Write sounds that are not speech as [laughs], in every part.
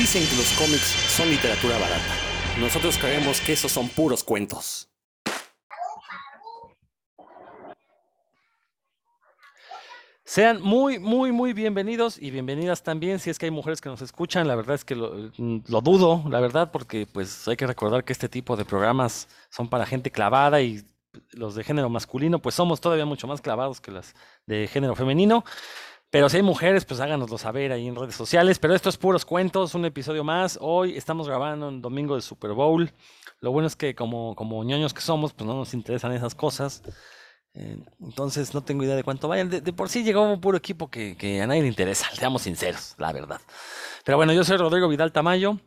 Dicen que los cómics son literatura barata. Nosotros creemos que esos son puros cuentos. Sean muy, muy, muy bienvenidos y bienvenidas también si es que hay mujeres que nos escuchan. La verdad es que lo, dudo, la verdad, porque pues hay que recordar que este tipo de programas son para gente clavada y los de género masculino pues somos todavía mucho más clavados que las de género femenino. Pero si hay mujeres, pues háganoslo saber ahí en redes sociales. Pero esto es puros cuentos, un episodio más. Hoy estamos grabando en domingo de Super Bowl. Lo bueno es que como, como ñoños que somos, pues no nos interesan esas cosas. Eh, entonces no tengo idea de cuánto vayan. De, por sí llegó un puro equipo que, a nadie le interesa, [laughs] seamos sinceros, la verdad. Pero bueno, yo soy Rodrigo Vidal Tamayo.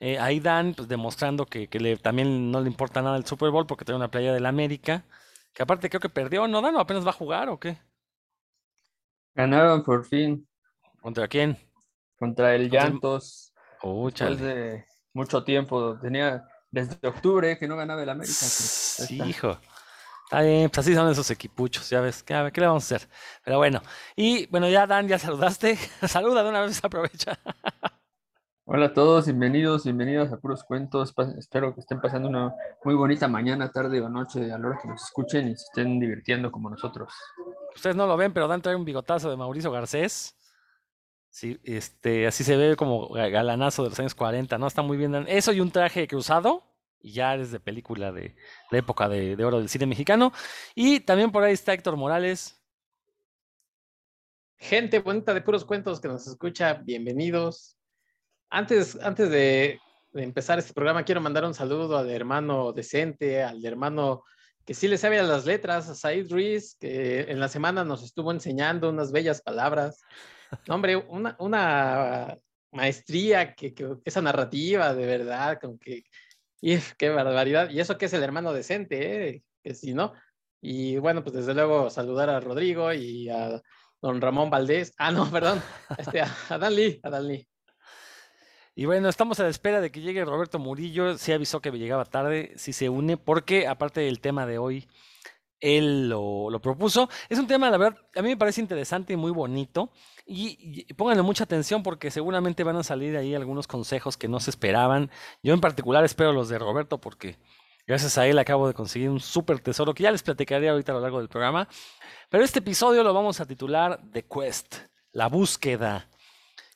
Eh, ahí Dan, pues demostrando que, le, también no le importa nada el Super Bowl porque tiene una playa del América. Que aparte creo que perdió, ¿no, Dan? ¿O apenas va a jugar o qué? Ganaron por fin. ¿Contra quién? Contra el Llantos. Oh, después de mucho tiempo. Tenía desde octubre que no ganaba el América. Sí, hijo. Está bien, pues así son esos equipuchos, ya ves, ¿qué, ¿qué le vamos a hacer? Pero bueno, y bueno, ya Dan, ya saludaste. [laughs] Saluda de una vez, aprovecha. Hola a todos, bienvenidos, bienvenidos a Puros Cuentos. Espero que estén pasando una muy bonita mañana, tarde o noche a la hora que nos escuchen y se estén divirtiendo como nosotros. Ustedes no lo ven, pero Dan trae un bigotazo de Mauricio Garcés. Sí, este, así se ve como galanazo de los años 40, ¿no? Está muy bien. Dan. Eso y un traje cruzado y ya es de película de la época de, oro del cine mexicano. Y también por ahí está Héctor Morales. Gente bonita de puros cuentos que nos escucha, bienvenidos. Antes, antes de, empezar este programa, quiero mandar un saludo al hermano decente, al hermano que sí le sabe a las letras, a Said Ruiz, que en la semana nos estuvo enseñando unas bellas palabras. hombre, una, una maestría, que, que, esa narrativa de verdad, con que y qué barbaridad. Y eso que es el hermano decente, ¿eh? que si no. Y bueno, pues desde luego saludar a Rodrigo y a don Ramón Valdés. Ah, no, [laughs] perdón. Este, a Dan Lee, a Dan Lee. Y bueno, estamos a la espera de que llegue Roberto Murillo. Sí avisó que llegaba tarde, sí se une, porque aparte del tema de hoy, él lo, propuso. Es un tema, la verdad, a mí me parece interesante y muy bonito. Y, pónganle mucha atención porque seguramente van a salir ahí algunos consejos que no se esperaban. Yo en particular espero los de Roberto porque gracias a él acabo de conseguir un súper tesoro que ya les platicaré ahorita a lo largo del programa. Pero este episodio lo vamos a titular The Quest, la búsqueda.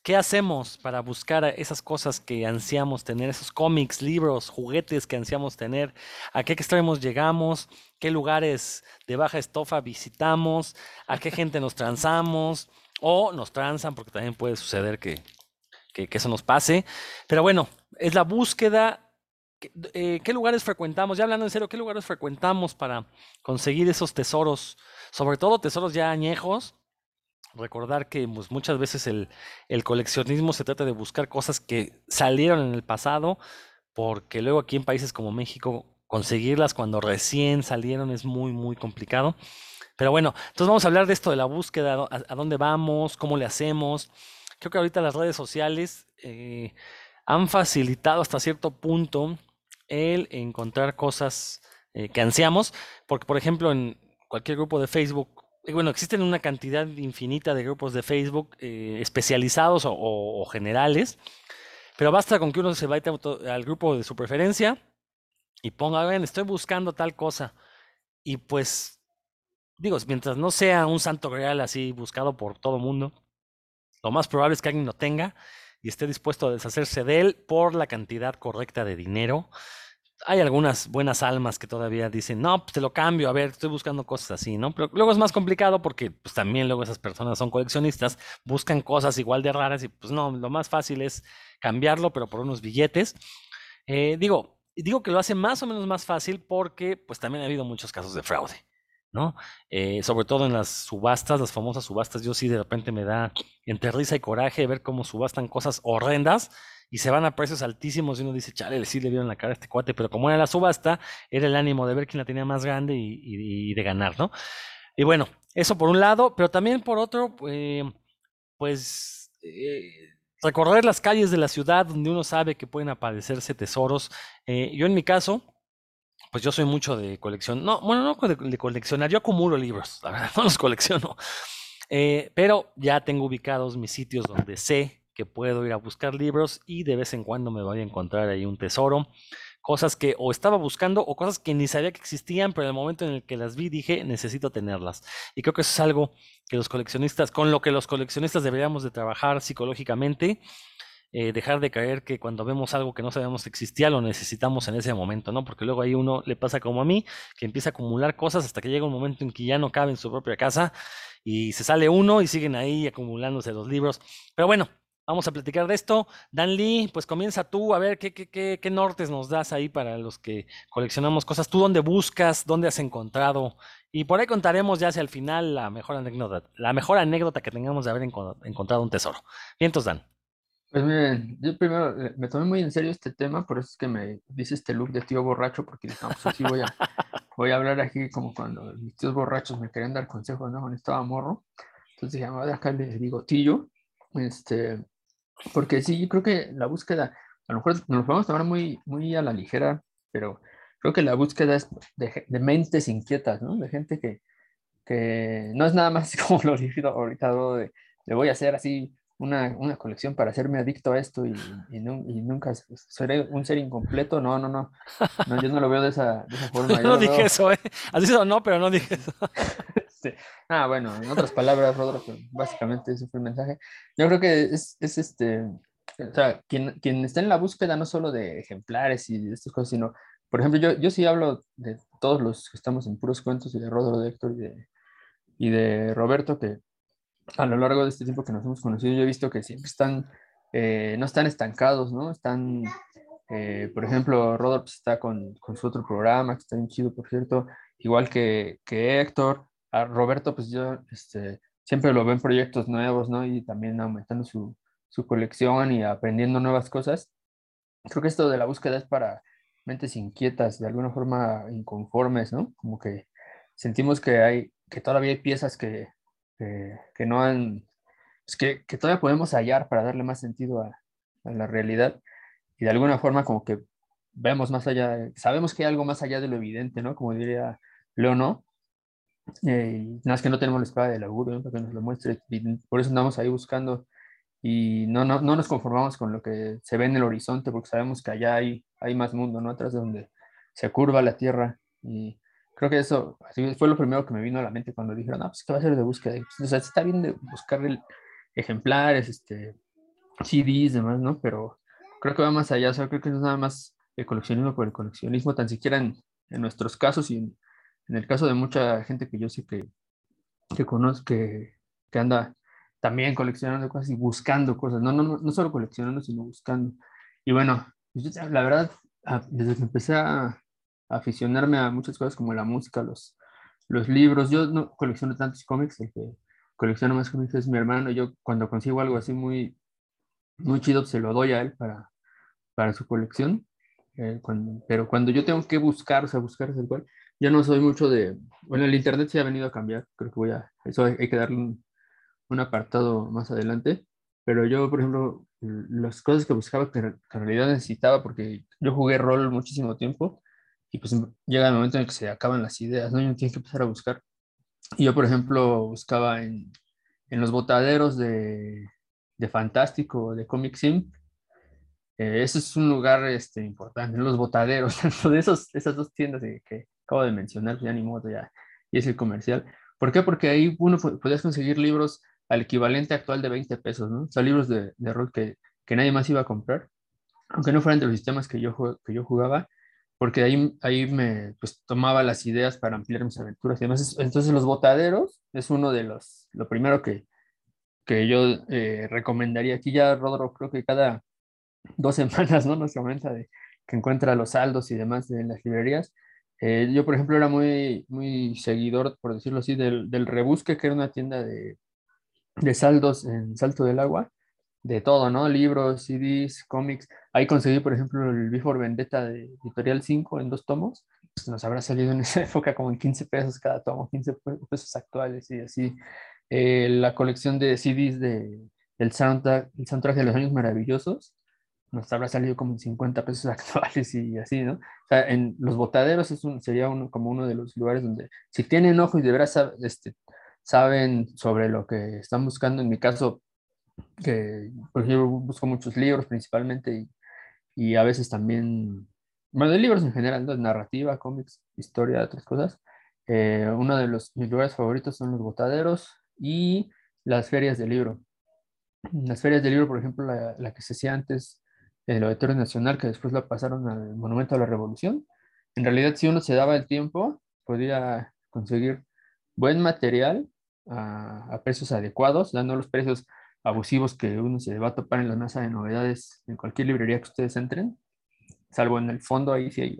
¿Qué hacemos para buscar esas cosas que ansiamos tener, esos cómics, libros, juguetes que ansiamos tener? ¿A qué extremos llegamos? ¿Qué lugares de baja estofa visitamos? ¿A qué gente nos transamos? O nos transan, porque también puede suceder que, eso nos pase. Pero bueno, es la búsqueda. Eh, ¿Qué lugares frecuentamos? Ya hablando en serio, ¿qué lugares frecuentamos para conseguir esos tesoros? Sobre todo tesoros ya añejos. Recordar que pues, muchas veces el, coleccionismo se trata de buscar cosas que salieron en el pasado, porque luego aquí en países como México conseguirlas cuando recién salieron es muy, muy complicado. Pero bueno, entonces vamos a hablar de esto de la búsqueda, a, dónde vamos, cómo le hacemos. Creo que ahorita las redes sociales eh, han facilitado hasta cierto punto el encontrar cosas eh, que ansiamos, porque por ejemplo en cualquier grupo de Facebook, bueno, existen una cantidad infinita de grupos de Facebook especializados o, generales, pero basta con que uno se vaya al grupo de su preferencia y ponga, ven, estoy buscando tal cosa, y pues digo, mientras no sea un santo real así buscado por todo mundo, lo más probable es que alguien lo tenga y esté dispuesto a deshacerse de él por la cantidad correcta de dinero. Hay algunas buenas almas que todavía dicen, no, pues te lo cambio, a ver, estoy buscando cosas así, ¿no? Pero luego es más complicado porque pues también luego esas personas son coleccionistas, buscan cosas igual de raras y pues no, lo más fácil es cambiarlo, pero por unos billetes. Eh, digo, digo que lo hace más o menos más fácil porque pues también ha habido muchos casos de fraude. ¿no? Eh, sobre todo en las subastas, las famosas subastas, yo sí de repente me da entre risa y coraje ver cómo subastan cosas horrendas y se van a precios altísimos y uno dice, chale, sí le vieron la cara a este cuate, pero como era la subasta, era el ánimo de ver quién la tenía más grande y, de ganar, ¿no? Y bueno, eso por un lado, pero también por otro, eh, pues eh, recorrer las calles de la ciudad donde uno sabe que pueden aparecerse tesoros. yo en mi caso, pues yo soy mucho de colección. No, bueno, no de, coleccionar, yo acumulo libros, la verdad, [laughs] no los colecciono. Eh, pero ya tengo ubicados mis sitios donde sé que puedo ir a buscar libros y de vez en cuando me voy a encontrar ahí un tesoro. Cosas que o estaba buscando o cosas que ni sabía que existían, pero en el momento en el que las vi dije, necesito tenerlas. Y creo que eso es algo que los coleccionistas, con lo que los coleccionistas deberíamos de trabajar psicológicamente eh, dejar de creer que cuando vemos algo que no sabíamos que existía lo necesitamos en ese momento, ¿no? Porque luego ahí uno le pasa como a mí, que empieza a acumular cosas hasta que llega un momento en que ya no cabe en su propia casa y se sale uno y siguen ahí acumulándose los libros. Pero bueno, vamos a platicar de esto. Dan Lee, pues comienza tú a ver qué, qué, qué, qué nortes nos das ahí para los que coleccionamos cosas. ¿Tú dónde buscas? ¿Dónde has encontrado? Y por ahí contaremos ya hacia el final la mejor anécdota, la mejor anécdota que tengamos de haber encontrado un tesoro. Bien, entonces, Dan. Pues miren, yo primero eh, me tomé muy en serio este tema, por eso es que me dice este look de tío borracho, porque no, pues así voy a, [laughs] voy a hablar aquí como cuando mis tíos borrachos me querían dar consejos, ¿no? Cuando estaba morro. Entonces dije, acá le digo tío, este, porque sí, yo creo que la búsqueda, a lo mejor nos podemos tomar muy, muy a la ligera, pero creo que la búsqueda es de, de mentes inquietas, ¿no? De gente que, que no es nada más [laughs] como lo dije ahorita, de, le voy a hacer así una, una, colección para hacerme adicto a esto y, y, nunca seré un ser incompleto. No, no, no, no. yo no lo veo de esa, de esa forma. [laughs] no dije eso, ¿eh? Así no, pero no dije eso. [laughs] sí. Ah, bueno, en otras palabras, Rodro, básicamente ese fue el mensaje. Yo creo que es, es este, o sea, quien, quien está en la búsqueda no solo de ejemplares y de estas cosas, sino, por ejemplo, yo, yo sí hablo de todos los que estamos en puros cuentos y de Rodro, de Héctor y de, y de Roberto, que a lo largo de este tiempo que nos hemos conocido, yo he visto que siempre están, eh, no están estancados, ¿no? Están, eh, por ejemplo, Rodolfo está con, con, su otro programa, que está bien chido, por cierto, igual que, que Héctor. A Roberto, pues yo este, siempre lo veo en proyectos nuevos, ¿no? Y también aumentando su, su colección y aprendiendo nuevas cosas. Creo que esto de la búsqueda es para mentes inquietas, de alguna forma inconformes, ¿no? Como que sentimos que hay, que todavía hay piezas que, que, no han, pues que, que, todavía podemos hallar para darle más sentido a, a, la realidad y de alguna forma como que vemos más allá, sabemos que hay algo más allá de lo evidente, ¿no? Como diría Leono, eh, nada más que no tenemos la espada del augurio ¿no? para que nos lo muestre y por eso andamos ahí buscando y no, no, no, nos conformamos con lo que se ve en el horizonte porque sabemos que allá hay, hay más mundo, ¿no? Atrás de donde se curva la tierra y creo que eso fue lo primero que me vino a la mente cuando dijeron, no, pues ¿qué va a ser de búsqueda? O sea, está bien de buscar ejemplares, este, CDs, demás, ¿no? Pero creo que va más allá, o sea, creo que no es nada más el coleccionismo por el coleccionismo, tan siquiera en, en nuestros casos y en, en, el caso de mucha gente que yo sé que, que conozco, que, que anda también coleccionando cosas y buscando cosas, no, no, no, no solo coleccionando, sino buscando. Y bueno, la verdad, ah, desde que empecé a, aficionarme a muchas cosas como la música, los, los libros. Yo no colecciono tantos cómics, el que colecciona más cómics es mi hermano. Yo cuando consigo algo así muy, muy chido, se lo doy a él para, para su colección. Eh, cuando, pero cuando yo tengo que buscar, o sea, buscar el cual, ya no soy mucho de, bueno, el internet se ha venido a cambiar, creo que voy a, eso hay, que darle un, un, apartado más adelante, pero yo, por ejemplo, las cosas que buscaba que, que en realidad necesitaba, porque yo jugué rol muchísimo tiempo, y pues llega el momento en que se acaban las ideas, ¿no? Y uno tiene que empezar a buscar. Y yo, por ejemplo, buscaba en, en los botaderos de, de Fantástico, de Comic Sim. Eh, ese es un lugar este, importante, en los botaderos, [laughs] de esos, esas dos tiendas que, acabo de mencionar, pues ya ni modo, ya, y es el comercial. ¿Por qué? Porque ahí uno podías conseguir libros al equivalente actual de 20 pesos, ¿no? O sea, libros de, de rol que, que nadie más iba a comprar, aunque no fueran de los sistemas que yo, que yo jugaba, porque ahí, ahí me pues, tomaba las ideas para ampliar mis aventuras y. Entonces los botaderos es uno de los, lo primero que, que yo eh, recomendaría. Aquí ya Rodro creo que cada dos [laughs] semanas, ¿no? Nos comenta de que encuentra los saldos y demás en las librerías. Eh, yo, por ejemplo, era muy, muy seguidor, por decirlo así, del, del Rebusque, que era una tienda de, de saldos en Salto del Agua de todo, ¿no? Libros, CDs, cómics. Ahí conseguí, por ejemplo, el Before Vendetta de Editorial 5 en dos tomos. Pues nos habrá salido en esa [laughs] época como en 15 pesos cada tomo, 15 pesos actuales y así. Eh, la colección de CDs de, del soundtrack, el soundtrack de los años maravillosos nos habrá salido como en 50 pesos [laughs] actuales y así, ¿no? O sea, en los botaderos es un, sería uno, como uno de los lugares donde si tienen ojo y de veras este, saben sobre lo que están buscando, en mi caso que por ejemplo busco muchos libros principalmente y, y a veces también, bueno, de libros en general, de narrativa, cómics, historia, otras cosas. Eh, uno de los, mis lugares favoritos son los botaderos y las ferias de libro. Las ferias de libro, por ejemplo, la, la que se hacía antes, el Auditorio Nacional, que después la pasaron al Monumento a la Revolución. En realidad, si uno se daba el tiempo, podía conseguir buen material a, a precios adecuados, dando los precios abusivos que uno se va a topar en la mesa de novedades en cualquier librería que ustedes entren, salvo en el fondo, ahí sí hay,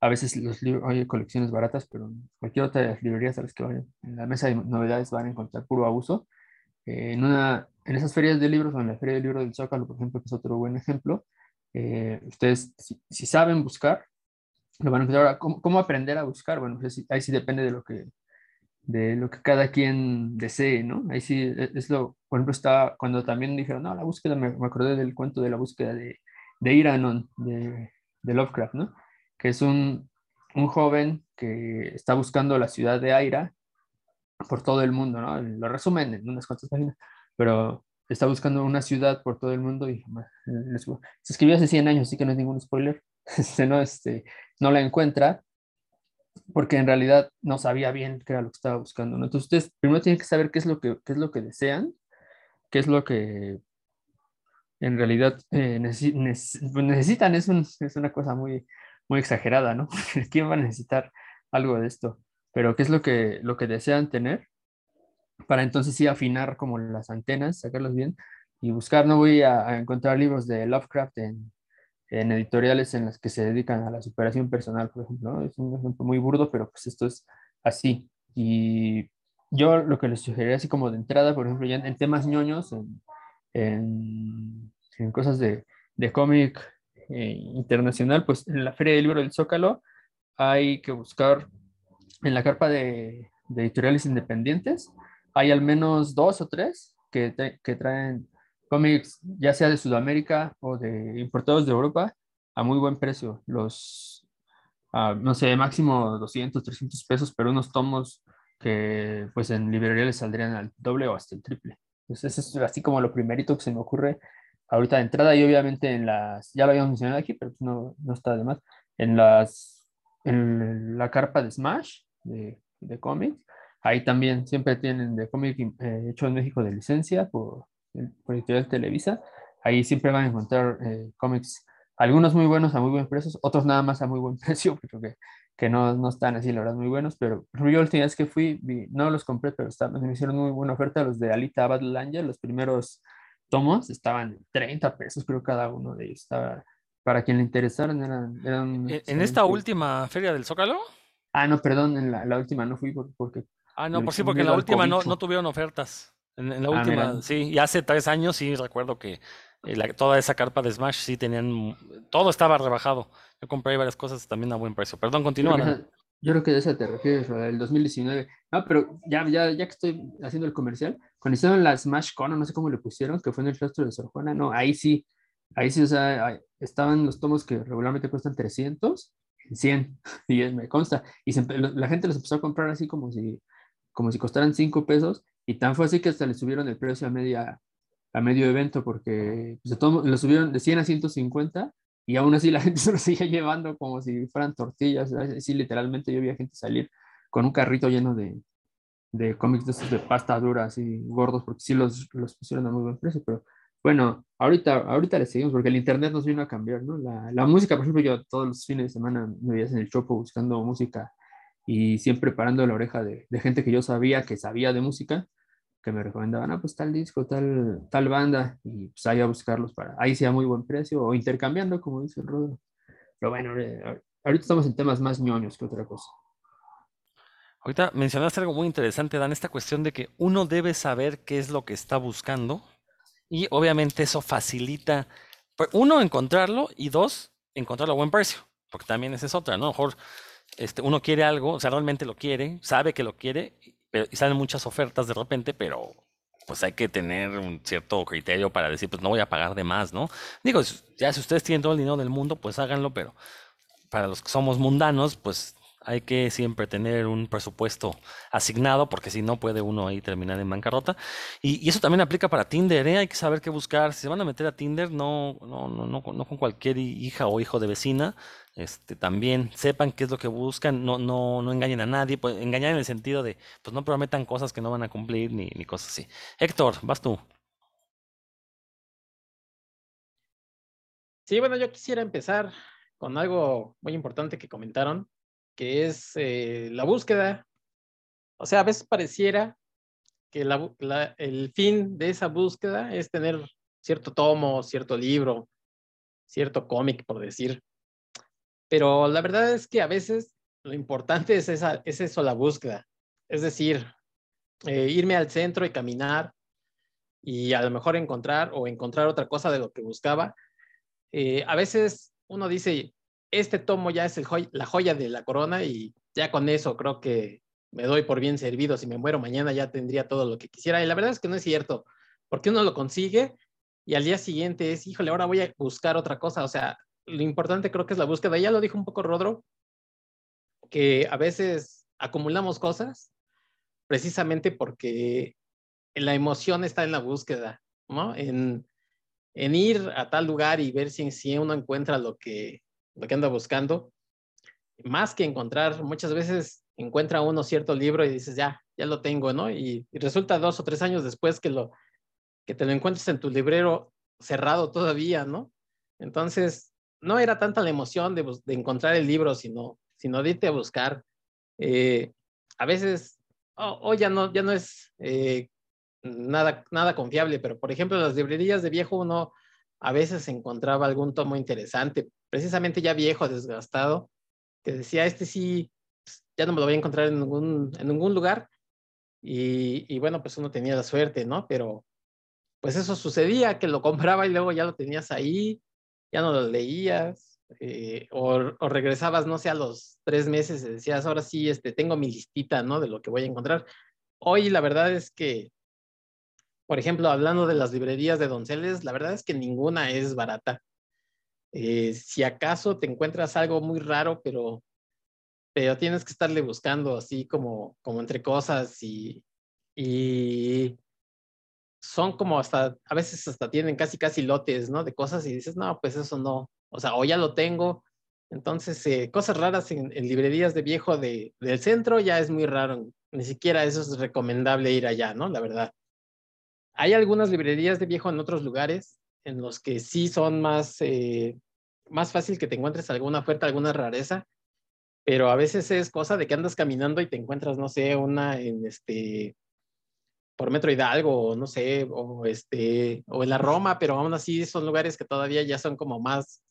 a veces los hay colecciones baratas, pero en cualquier otra de las librerías a las que vayan, en la mesa de novedades van a encontrar puro abuso. Eh, en, una, en esas ferias de libros o en la feria del libro del Zócalo, por ejemplo, que es otro buen ejemplo, eh, ustedes si, si, saben buscar, lo van a encontrar. Ahora, ¿cómo, ¿cómo, aprender a buscar? Bueno, pues ahí sí depende de lo que de lo que cada quien desee, ¿no? Ahí sí e, es lo, por ejemplo, está cuando también dijeron, no, la búsqueda, me, me acordé del cuento de la búsqueda de, de Iranon, de, de Lovecraft, ¿no? Que es un, un, joven que está buscando la ciudad de Aira por todo el mundo, ¿no? Lo resumen en unas cuantas páginas, pero está buscando una ciudad por todo el mundo y se escribió hace 100 años, así que no es ningún spoiler, [laughs] no, este, no la encuentra porque en realidad no sabía bien qué era lo que estaba buscando. ¿no? Entonces ustedes primero tienen que saber qué es lo que, qué es lo que desean, qué es lo que en realidad eh, neces necesitan. Es, un, es, una cosa muy, muy exagerada, ¿no? [laughs] ¿Quién va a necesitar algo de esto? Pero qué es lo que, lo que desean tener para entonces sí afinar como las antenas, sacarlos bien y buscar. No voy a, a encontrar libros de Lovecraft en, en editoriales en las que se dedican a la superación personal, por ejemplo. ¿no? Es un ejemplo muy burdo, pero pues esto es así. Y yo lo que les sugeriría así como de entrada, por ejemplo, ya en, temas ñoños, en, en, en cosas de, de cómic eh, internacional, pues en la Feria del Libro del Zócalo hay que buscar en la carpa de, de editoriales independientes, hay al menos dos o tres que, te, que traen cómics, ya sea de Sudamérica o de importados de Europa, a muy buen precio. Los, uh, no sé, máximo 200, 300 pesos, pero unos tomos que pues en librería les saldrían al doble o hasta el triple. Entonces, eso es así como lo primerito que se me ocurre ahorita de entrada y obviamente en las, ya lo habíamos mencionado aquí, pero no, no está de más, en las, en la carpa de Smash de, de cómics, ahí también siempre tienen de cómic eh, hecho en México de licencia por por Editorial Televisa. Ahí siempre van a encontrar eh, cómics, algunos muy buenos a muy buen precio, otros nada más a muy buen [laughs] precio, pero que, que no, no están así, la verdad, muy buenos. Pero yo la última vez que fui, vi, no los compré, pero estaban, me hicieron muy buena oferta los de Alita Battle Angel, los primeros tomos estaban 30 pesos, creo, cada uno de ellos. Estaba, para quien le interesaran, eran. eran ¿En, ¿En esta última feria del Zócalo? Ah, no, perdón, en la, la última no fui porque. Ah, no, por sí, porque en la última no, no tuvieron ofertas. En, en la ah, última, sí, y hace tres años sí recuerdo que eh, la, toda esa carpa de Smash sí tenían, todo estaba rebajado. Yo compré varias cosas también a buen precio. Perdón, continúa. Yo creo, yo creo que de esa te refieres, el 2019. No, pero ya, ya, ya que estoy haciendo el comercial, cuando hicieron la Smash Con, no sé cómo le pusieron, que fue en el rastro de Sor Juana, no, ahí sí, ahí sí, o sea, estaban los tomos que regularmente cuestan 300 en 100, y me consta, y se, la gente los empezó a comprar así como si, como si costaran 5 pesos, y tan fue así que hasta le subieron el precio a, media, a medio evento porque pues, todo, lo subieron de 100 a 150 y aún así la [laughs] gente se lo sigue llevando como si fueran tortillas. Así literalmente yo vi a gente salir con un carrito lleno de, de cómics de de pasta dura, así gordos, porque sí los, los pusieron a muy buen precio. Pero bueno, ahorita, ahorita le seguimos porque el internet nos vino a cambiar, ¿no? La, la música, por ejemplo, yo todos los fines de semana me veías en el Chopo buscando música y siempre parando la oreja de, de gente que yo sabía que sabía de música que me recomendaban, ah, pues tal disco, tal, tal banda, y pues ahí a buscarlos para, ahí sea muy buen precio, o intercambiando, como dice el Rodro. Pero bueno, eh, ahorita estamos en temas más ñoños que otra cosa. Ahorita mencionaste algo muy interesante, Dan, esta cuestión de que uno debe saber qué es lo que está buscando, y obviamente eso facilita, pues, uno, encontrarlo, y dos, encontrarlo a buen precio, porque también esa es otra, ¿no? mejor este, uno quiere algo, o sea, realmente lo quiere, sabe que lo quiere, pero, y salen muchas ofertas de repente, pero pues hay que tener un cierto criterio para decir, pues no voy a pagar de más, ¿no? Digo, ya si ustedes tienen todo el dinero del mundo, pues háganlo, pero para los que somos mundanos, pues Hay que siempre tener un presupuesto asignado, porque si no puede uno ahí terminar en bancarrota. Y, eso también aplica para Tinder, ¿eh? Hay que saber qué buscar. Si se van a meter a Tinder, no, no, no, no, no con cualquier hija o hijo de vecina. Este, también sepan qué es lo que buscan, no, no, no engañen a nadie, pues engañar en el sentido de, pues no prometan cosas que no van a cumplir ni, ni cosas así. Héctor, vas tú. Sí, bueno, yo quisiera empezar con algo muy importante que comentaron, que es eh, la búsqueda. O sea, a veces pareciera que el fin de esa búsqueda es tener cierto tomo, cierto libro, cierto cómic, por decir. Pero la verdad es que a veces lo importante es, esa, es eso, la búsqueda. Es decir, eh, irme al centro y caminar y a lo mejor encontrar o encontrar otra cosa de lo que buscaba. Eh, a veces uno dice, este tomo ya es la joya de la corona y ya con eso creo que me doy por bien servido. Si me muero mañana ya tendría todo lo que quisiera. Y la verdad es que no es cierto, porque uno lo consigue y al día siguiente es, híjole, ahora voy a buscar otra cosa. O sea, lo importante creo que es la búsqueda. Ya lo dijo un poco Rodro, que a veces acumulamos cosas precisamente porque la emoción está en la búsqueda, ¿no? En, en ir a tal lugar y ver si, si uno encuentra lo que, lo que anda buscando, más que encontrar, muchas veces encuentra uno cierto libro y dices, ya, ya lo tengo, ¿no? Y, resulta dos o tres años después que, lo, que te lo encuentres en tu librero cerrado todavía, ¿no? Entonces, no era tanta la emoción de, encontrar el libro, sino, sino de irte a buscar. Eh, a veces, oh, ya, no, ya no es eh, nada, nada confiable, pero por ejemplo, las librerías de viejo uno a veces encontraba algún tomo interesante, precisamente ya viejo, desgastado, que decía, este sí, pues, ya no me lo voy a encontrar en ningún, en ningún lugar. Y, bueno, pues uno tenía la suerte, ¿no? Pero pues eso sucedía, que lo [laughs] compraba y luego ya lo tenías ahí, ya no lo leías, eh, o, o regresabas, no sé, a los tres meses y decías, ahora sí, este, tengo mi listita, ¿no? De lo que voy a encontrar. Hoy la verdad es que por ejemplo, hablando de las librerías de Donceles, la verdad es que ninguna es barata. Eh, si acaso te encuentras algo muy raro, pero, pero tienes que estarle buscando así como, como entre cosas y, y son como hasta, a veces hasta tienen casi casi lotes, ¿no? De cosas y dices, no, pues eso no, o sea, o ya lo tengo. Entonces, eh, cosas raras en, en librerías de viejo de, del centro ya es muy raro. Ni siquiera eso es recomendable ir allá, ¿no? La verdad. Hay algunas librerías de viejo en otros lugares en los que sí son más, eh, más fácil que te encuentres alguna oferta, alguna rareza, pero a veces es cosa de que andas caminando y te encuentras, no sé, una en este, por Metro Hidalgo, o no sé, o este, o en la Roma, pero aún así son lugares que todavía ya son como más,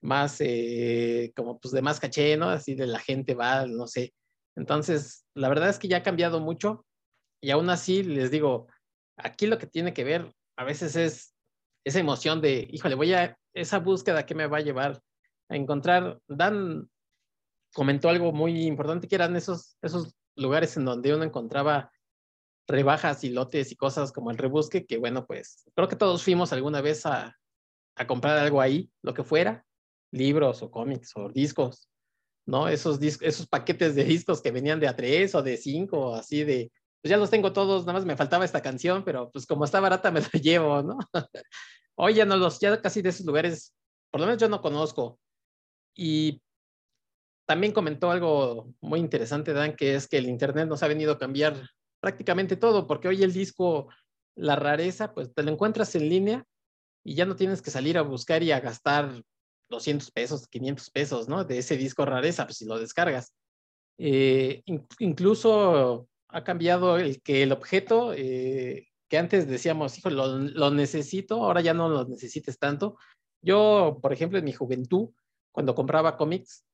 más, eh, como pues de más caché, ¿no? Así de la gente va, no sé. Entonces, la verdad es que ya ha cambiado mucho y aún así les digo, aquí lo que tiene que ver a veces es esa emoción de, híjole, voy a, esa búsqueda que me va a llevar a encontrar, Dan comentó algo muy importante, que eran esos, esos lugares en donde uno encontraba rebajas y lotes y cosas como el rebusque, que bueno, pues creo que todos fuimos alguna vez a, a comprar algo ahí, lo que fuera, libros o cómics o discos, ¿no? Esos, dis esos paquetes de discos que venían de a tres o de cinco, así de, pues ya los tengo todos, nada más me faltaba esta canción, pero pues como está barata me [laughs] la llevo, ¿no? [laughs] Hoy ya no los, ya casi de esos lugares, por lo menos yo no conozco. Y también comentó algo muy interesante, Dan, que es que el Internet nos ha venido a cambiar prácticamente todo, porque hoy el disco, la rareza, pues te lo encuentras en línea y ya no tienes que salir a buscar y a gastar 200 pesos, 500 pesos, ¿no? De ese disco rareza, pues si lo descargas. Eh, in incluso ha cambiado el que el objeto eh, que antes decíamos, hijo, lo, necesito, ahora ya no lo necesites tanto. Yo, por ejemplo, en mi juventud, cuando compraba cómics,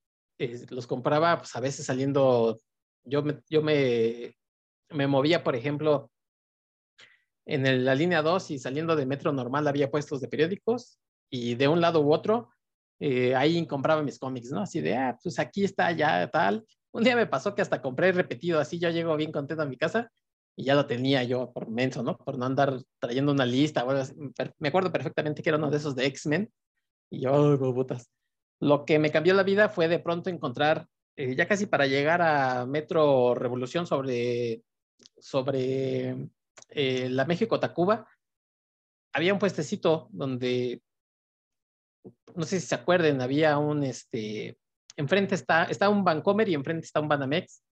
los compraba pues, a veces saliendo, yo me, yo me, me movía, por ejemplo, en la línea 2 y saliendo de metro normal había puestos de periódicos y de un lado u otro, eh, ahí compraba mis cómics, ¿no? Así de, ah, pues aquí está ya tal. Un día me pasó que hasta compré repetido, así yo llego bien contento a mi casa y ya lo tenía yo por menso, ¿no? Por no andar trayendo una lista. Bueno, me acuerdo perfectamente que era uno de esos de X-Men y yo, oh, putas. Lo que me cambió la vida fue de pronto encontrar eh, ya casi para llegar a Metro Revolución sobre, sobre eh, la México-Tacuba, había un puestecito donde, no sé si se acuerden, había un, este, enfrente está, está un Bancomer y enfrente está un Banamex,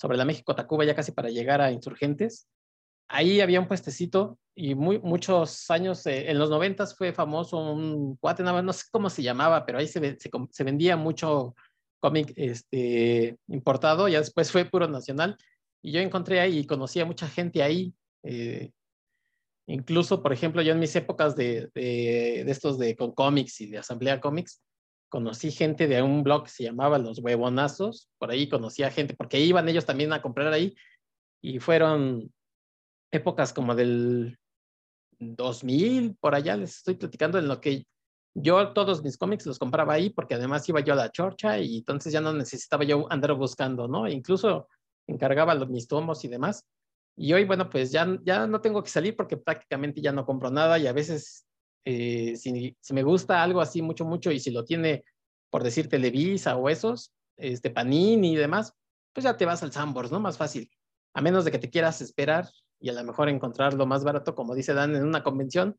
sobre la México-Tacuba, ya casi para llegar a Insurgentes. Ahí había un puestecito y muy, muchos años, eh, en los noventas fue famoso un cuate, no sé cómo se llamaba, pero ahí se, vendía mucho cómic este, importado, ya después fue puro nacional. Y yo encontré ahí y conocí a mucha gente ahí. Eh, incluso, por ejemplo, yo en mis épocas de, de, de, estos de con cómics y de asamblea cómics, conocí gente de un blog que se llamaba Los Huevonazos. Por ahí conocí a gente, porque iban ellos también a comprar ahí. Y fueron épocas como del 2000, por allá les estoy platicando en lo que yo todos mis cómics los compraba ahí porque además iba yo a la chorcha y entonces ya no necesitaba yo andar buscando, ¿no? Incluso encargaba los, mis tomos y demás. Y hoy, bueno, pues ya, ya no tengo que salir porque prácticamente ya no compro nada y a veces eh, si, me gusta algo así mucho, mucho y si lo tiene, por decir, Televisa o esos, este Panini y demás, pues ya te vas al Sambors, ¿no? Más fácil. A menos de que te quieras esperar y a lo mejor encontrar lo más barato, como dice Dan, en una convención,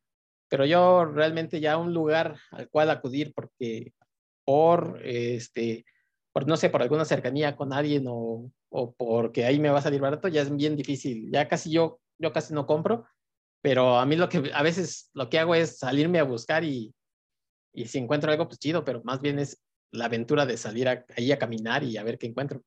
pero yo realmente ya un lugar al cual acudir porque por, este, por no sé, por alguna cercanía con alguien o, o, porque ahí me va a salir barato, ya es bien difícil. Ya casi yo, yo casi no compro, pero a mí lo que a veces lo que hago es salirme a buscar y, y si encuentro algo, pues chido, pero más bien es la aventura de salir a, ahí a caminar y a ver qué encuentro.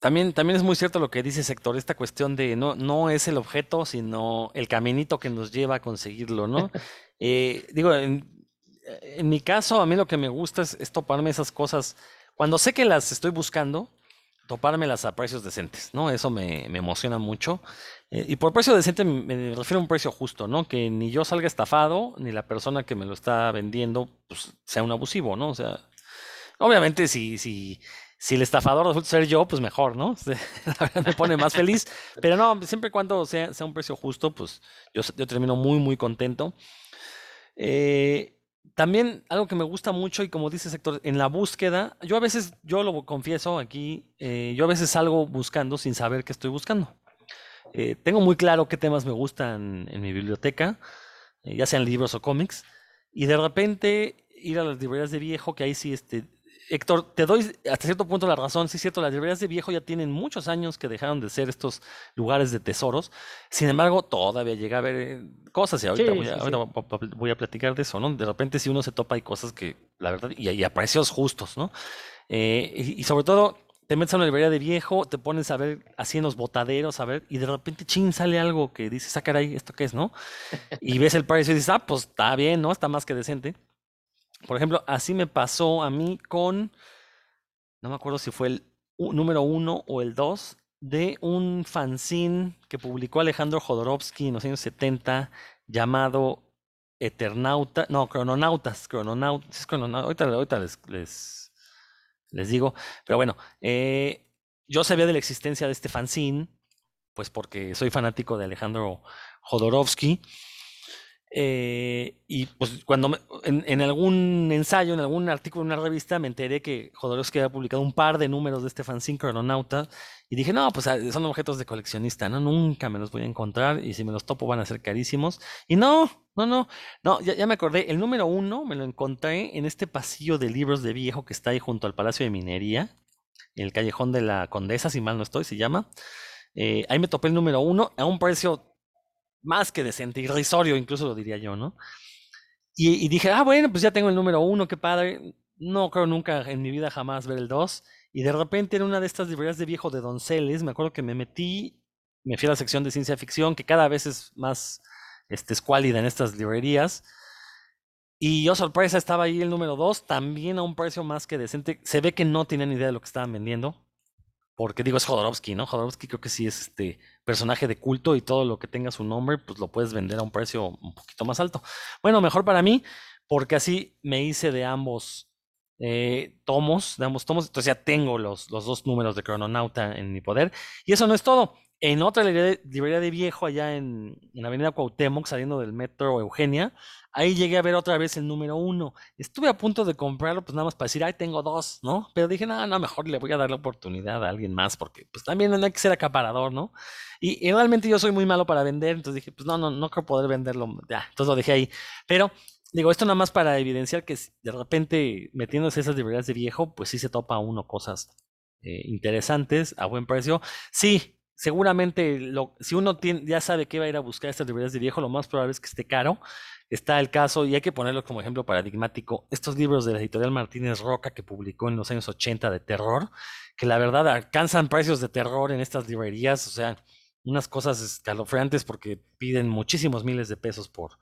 También, también es muy cierto lo que dice Sector, esta cuestión de no, no es el objeto, sino el caminito que nos lleva a conseguirlo, ¿no? [laughs] eh, digo, en, en, mi caso, a mí lo que me gusta es, es, toparme esas cosas. Cuando sé que las estoy buscando, topármelas a precios decentes, ¿no? Eso me, me emociona mucho. Eh, y por precio decente me refiero a un precio justo, ¿no? Que ni yo salga estafado, ni la persona que me lo está vendiendo, pues, sea un abusivo, ¿no? O sea, obviamente si, si, si el estafador resulta ser yo, pues mejor, ¿no? [laughs] La verdad me pone más feliz. Pero no, siempre y cuando sea, sea un precio justo, pues yo, yo termino muy, muy contento. Eh, también algo que me gusta mucho y como dice Sector, en la búsqueda, yo a veces, yo lo confieso aquí, eh, yo a veces salgo buscando sin saber qué estoy buscando. Eh, tengo muy claro qué temas me gustan en mi biblioteca, eh, ya sean libros o cómics, y de repente ir a las librerías de viejo, que ahí sí este, Héctor, te doy hasta cierto punto la razón, sí es cierto, las librerías de viejo ya tienen muchos años que dejaron de ser estos lugares de tesoros, sin embargo, todavía llega a haber eh, cosas, y ahorita, sí, voy, a, sí, ahorita sí. voy, a, platicar de eso, ¿no? De repente si uno se topa hay cosas que, la verdad, y, y a precios justos, ¿no? Eh, y, y, sobre todo, te metes a una librería de viejo, te pones a ver así en los botaderos, a ver, y de repente, ching, sale algo que dices, ah, caray, ¿esto qué es, no? Y ves el precio y dices, ah, pues está bien, ¿no? Está más que decente. Por ejemplo, así me pasó a mí con, no me acuerdo si fue el número uno o el dos, de un fanzine que publicó Alejandro Jodorowsky en los años 70 llamado Eternauta, no, Crononautas, Crononautas, Crononautas ahorita, les, les, digo, pero bueno, eh, yo sabía de la existencia de este fanzine, pues porque soy fanático de Alejandro Jodorowsky, eh, y pues cuando me, en, en, algún ensayo, en algún artículo en una revista, me enteré que Jodorowsky había publicado un par de números de este fanzine Crononauta y dije, no, pues ah, son objetos de coleccionista, ¿no? Nunca me los voy a encontrar y si me los topo van a ser carísimos. Y no, no, no, no, ya, me acordé, el número uno me lo encontré en este pasillo de libros de viejo que está ahí junto al Palacio de Minería, el callejón de la Condesa, si mal no estoy, se llama. Eh, ahí me topé el número uno a un precio más que decente, irrisorio incluso lo diría yo, ¿no? Y, dije, ah, bueno, pues ya tengo el número uno, qué padre. No creo nunca en mi vida jamás ver el dos. Y de repente en una de estas librerías de viejo de Donceles, me acuerdo que me metí, me fui a la sección de ciencia ficción, que cada vez es más este, escuálida en estas librerías. Y yo, sorpresa, estaba ahí el número dos, también a un precio más que decente. Se ve que no tenían idea de lo que estaban vendiendo porque digo, es Jodorowsky, ¿no? Jodorowsky creo que sí es este personaje de culto y todo lo que tenga su nombre, pues lo puedes vender a un precio un poquito más alto. Bueno, mejor para mí, porque así me hice de ambos eh, tomos, de ambos tomos, entonces ya tengo los, los dos números de Crononauta en mi poder. Y eso no es todo. En otra librería, de viejo allá en, en avenida Cuauhtémoc, saliendo del metro Eugenia, ahí llegué a ver otra vez el número uno. Estuve a punto de comprarlo, pues nada más para decir, ay, tengo dos, ¿no? Pero dije, no, no, mejor le voy a dar la oportunidad a alguien más, porque pues también no hay que ser acaparador, ¿no? Y, realmente yo soy muy malo para vender, entonces dije, pues no, no, no creo poder venderlo, ya, entonces lo dejé ahí. Pero Digo, esto nada más para evidenciar que de repente metiéndose esas librerías de viejo, pues sí se topa uno cosas eh, interesantes a buen precio. Sí, seguramente lo, si uno tiene, ya sabe que va a ir a buscar estas librerías de viejo, lo más probable es que esté caro. Está el caso, y hay que ponerlo como ejemplo paradigmático, estos libros de la editorial Martínez Roca que publicó en los años 80 de terror, que la verdad alcanzan precios de terror en estas librerías, o sea, unas cosas escalofriantes porque piden muchísimos miles de pesos por,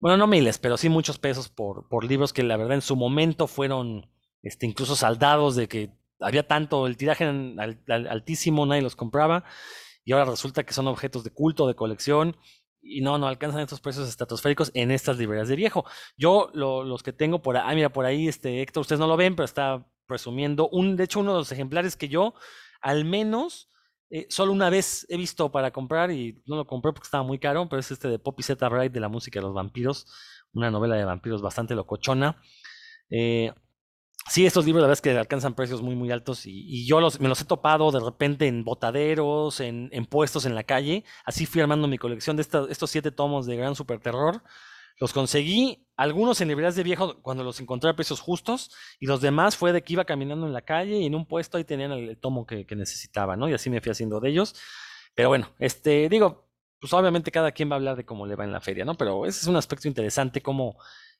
bueno, no miles, pero sí muchos pesos por, por libros que la verdad en su momento fueron este, incluso saldados de que había tanto, el tiraje al, altísimo, nadie los compraba, y ahora resulta que son objetos de culto, de colección, y no, no alcanzan estos precios estratosféricos en estas librerías de viejo. Yo, lo, los que tengo por ahí, ah, mira, por ahí, este, Héctor, ustedes no lo ven, pero está presumiendo, un, de hecho, uno de los ejemplares que yo, al menos, eh, solo una vez he visto para comprar y no lo compré porque estaba muy caro, pero es este de Poppy Z Bright de la música de los vampiros, una novela de vampiros bastante locochona. Eh, sí, estos libros la verdad es que alcanzan precios muy, muy altos y, yo los, me los he topado de repente en botaderos, en, puestos en la calle. Así fui armando mi colección de estos siete tomos de Gran Super Terror. Los conseguí, algunos en librerías de viejo cuando los encontré a precios justos, y los demás fue de que iba caminando en la calle y en un puesto ahí tenían el, el tomo que, que, necesitaba, ¿no? Y así me fui haciendo de ellos. Pero bueno, este, digo, pues obviamente cada quien va a hablar de cómo le va en la feria, ¿no? Pero ese es un aspecto interesante, cómo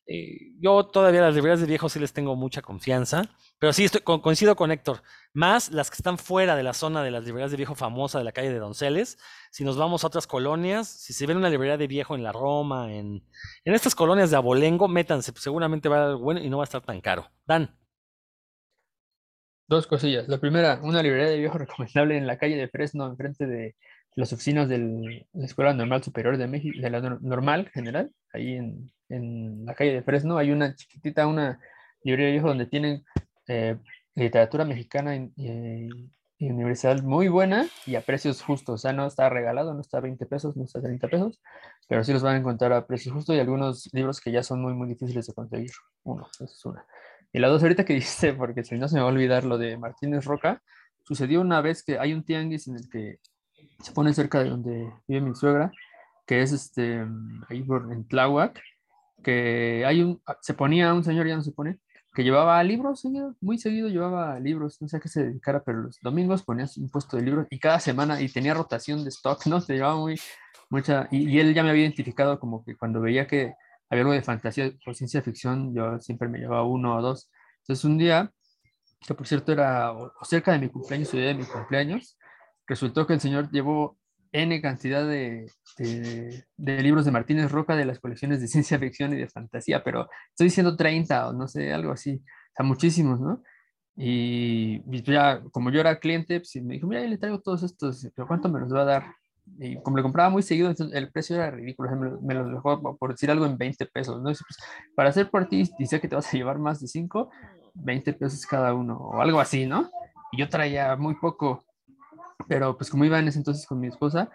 eh, yo todavía las librerías de viejo sí les tengo mucha confianza, pero sí coincido con Héctor, más las que están fuera de la zona de las librerías de viejo famosa de la calle de Donceles, si nos vamos a otras colonias, si se ven una librería de viejo en la Roma, en, en estas colonias de Abolengo, métanse, pues seguramente va a ser bueno y no va a estar tan caro. Dan. Dos cosillas. La primera, una librería de viejo [laughs] recomendable en la calle de Fresno, enfrente de las oficinas de la Escuela Normal Superior de México, de la normal general, ahí en, en, la calle de Fresno, hay una chiquitita, una librería viejo donde tienen eh, literatura mexicana y, y, y, universal muy buena y a precios justos, o sea, no está regalado, no está a 20 pesos, no está a 30 pesos, pero sí los van a encontrar a precios justos y algunos libros que ya son muy, muy difíciles de conseguir. Uno, esa es una. Y la dos, ahorita que [laughs] dijiste, porque si no se me va a olvidar lo de Martínez Roca, sucedió una vez que hay un tianguis en el que se pone cerca de donde vive mi suegra, que es este, ahí por, en Tláhuac, que hay un, se ponía un señor, ya no se pone, que llevaba libros, muy seguido llevaba libros, no sé a qué se dedicara, pero los domingos ponía un puesto de libros y cada semana, y tenía rotación de stock, ¿no? Se llevaba muy, mucha, y, él ya me había identificado como que cuando veía que había algo de fantasía o ciencia ficción, yo siempre me llevaba uno o dos. Entonces un día, que por cierto era cerca de mi cumpleaños o día de mi cumpleaños, resultó que el señor llevó N cantidad de, de, de, libros de Martínez Roca de las colecciones de ciencia ficción y de fantasía, pero estoy diciendo 30 o no sé, algo así, o sea, muchísimos, ¿no? Y, y ya, como yo era cliente, pues me dijo, mira, le traigo todos estos, pero ¿cuánto me los va a dar? Y como le compraba muy seguido, entonces el precio era ridículo, o sea, me, me, los dejó por decir algo en 20 pesos, ¿no? Y pues, para hacer por ti, dice que te vas a llevar más de 5, 20 pesos cada uno, o algo así, ¿no? Y yo traía muy poco, pero pues como iba en ese entonces con mi esposa,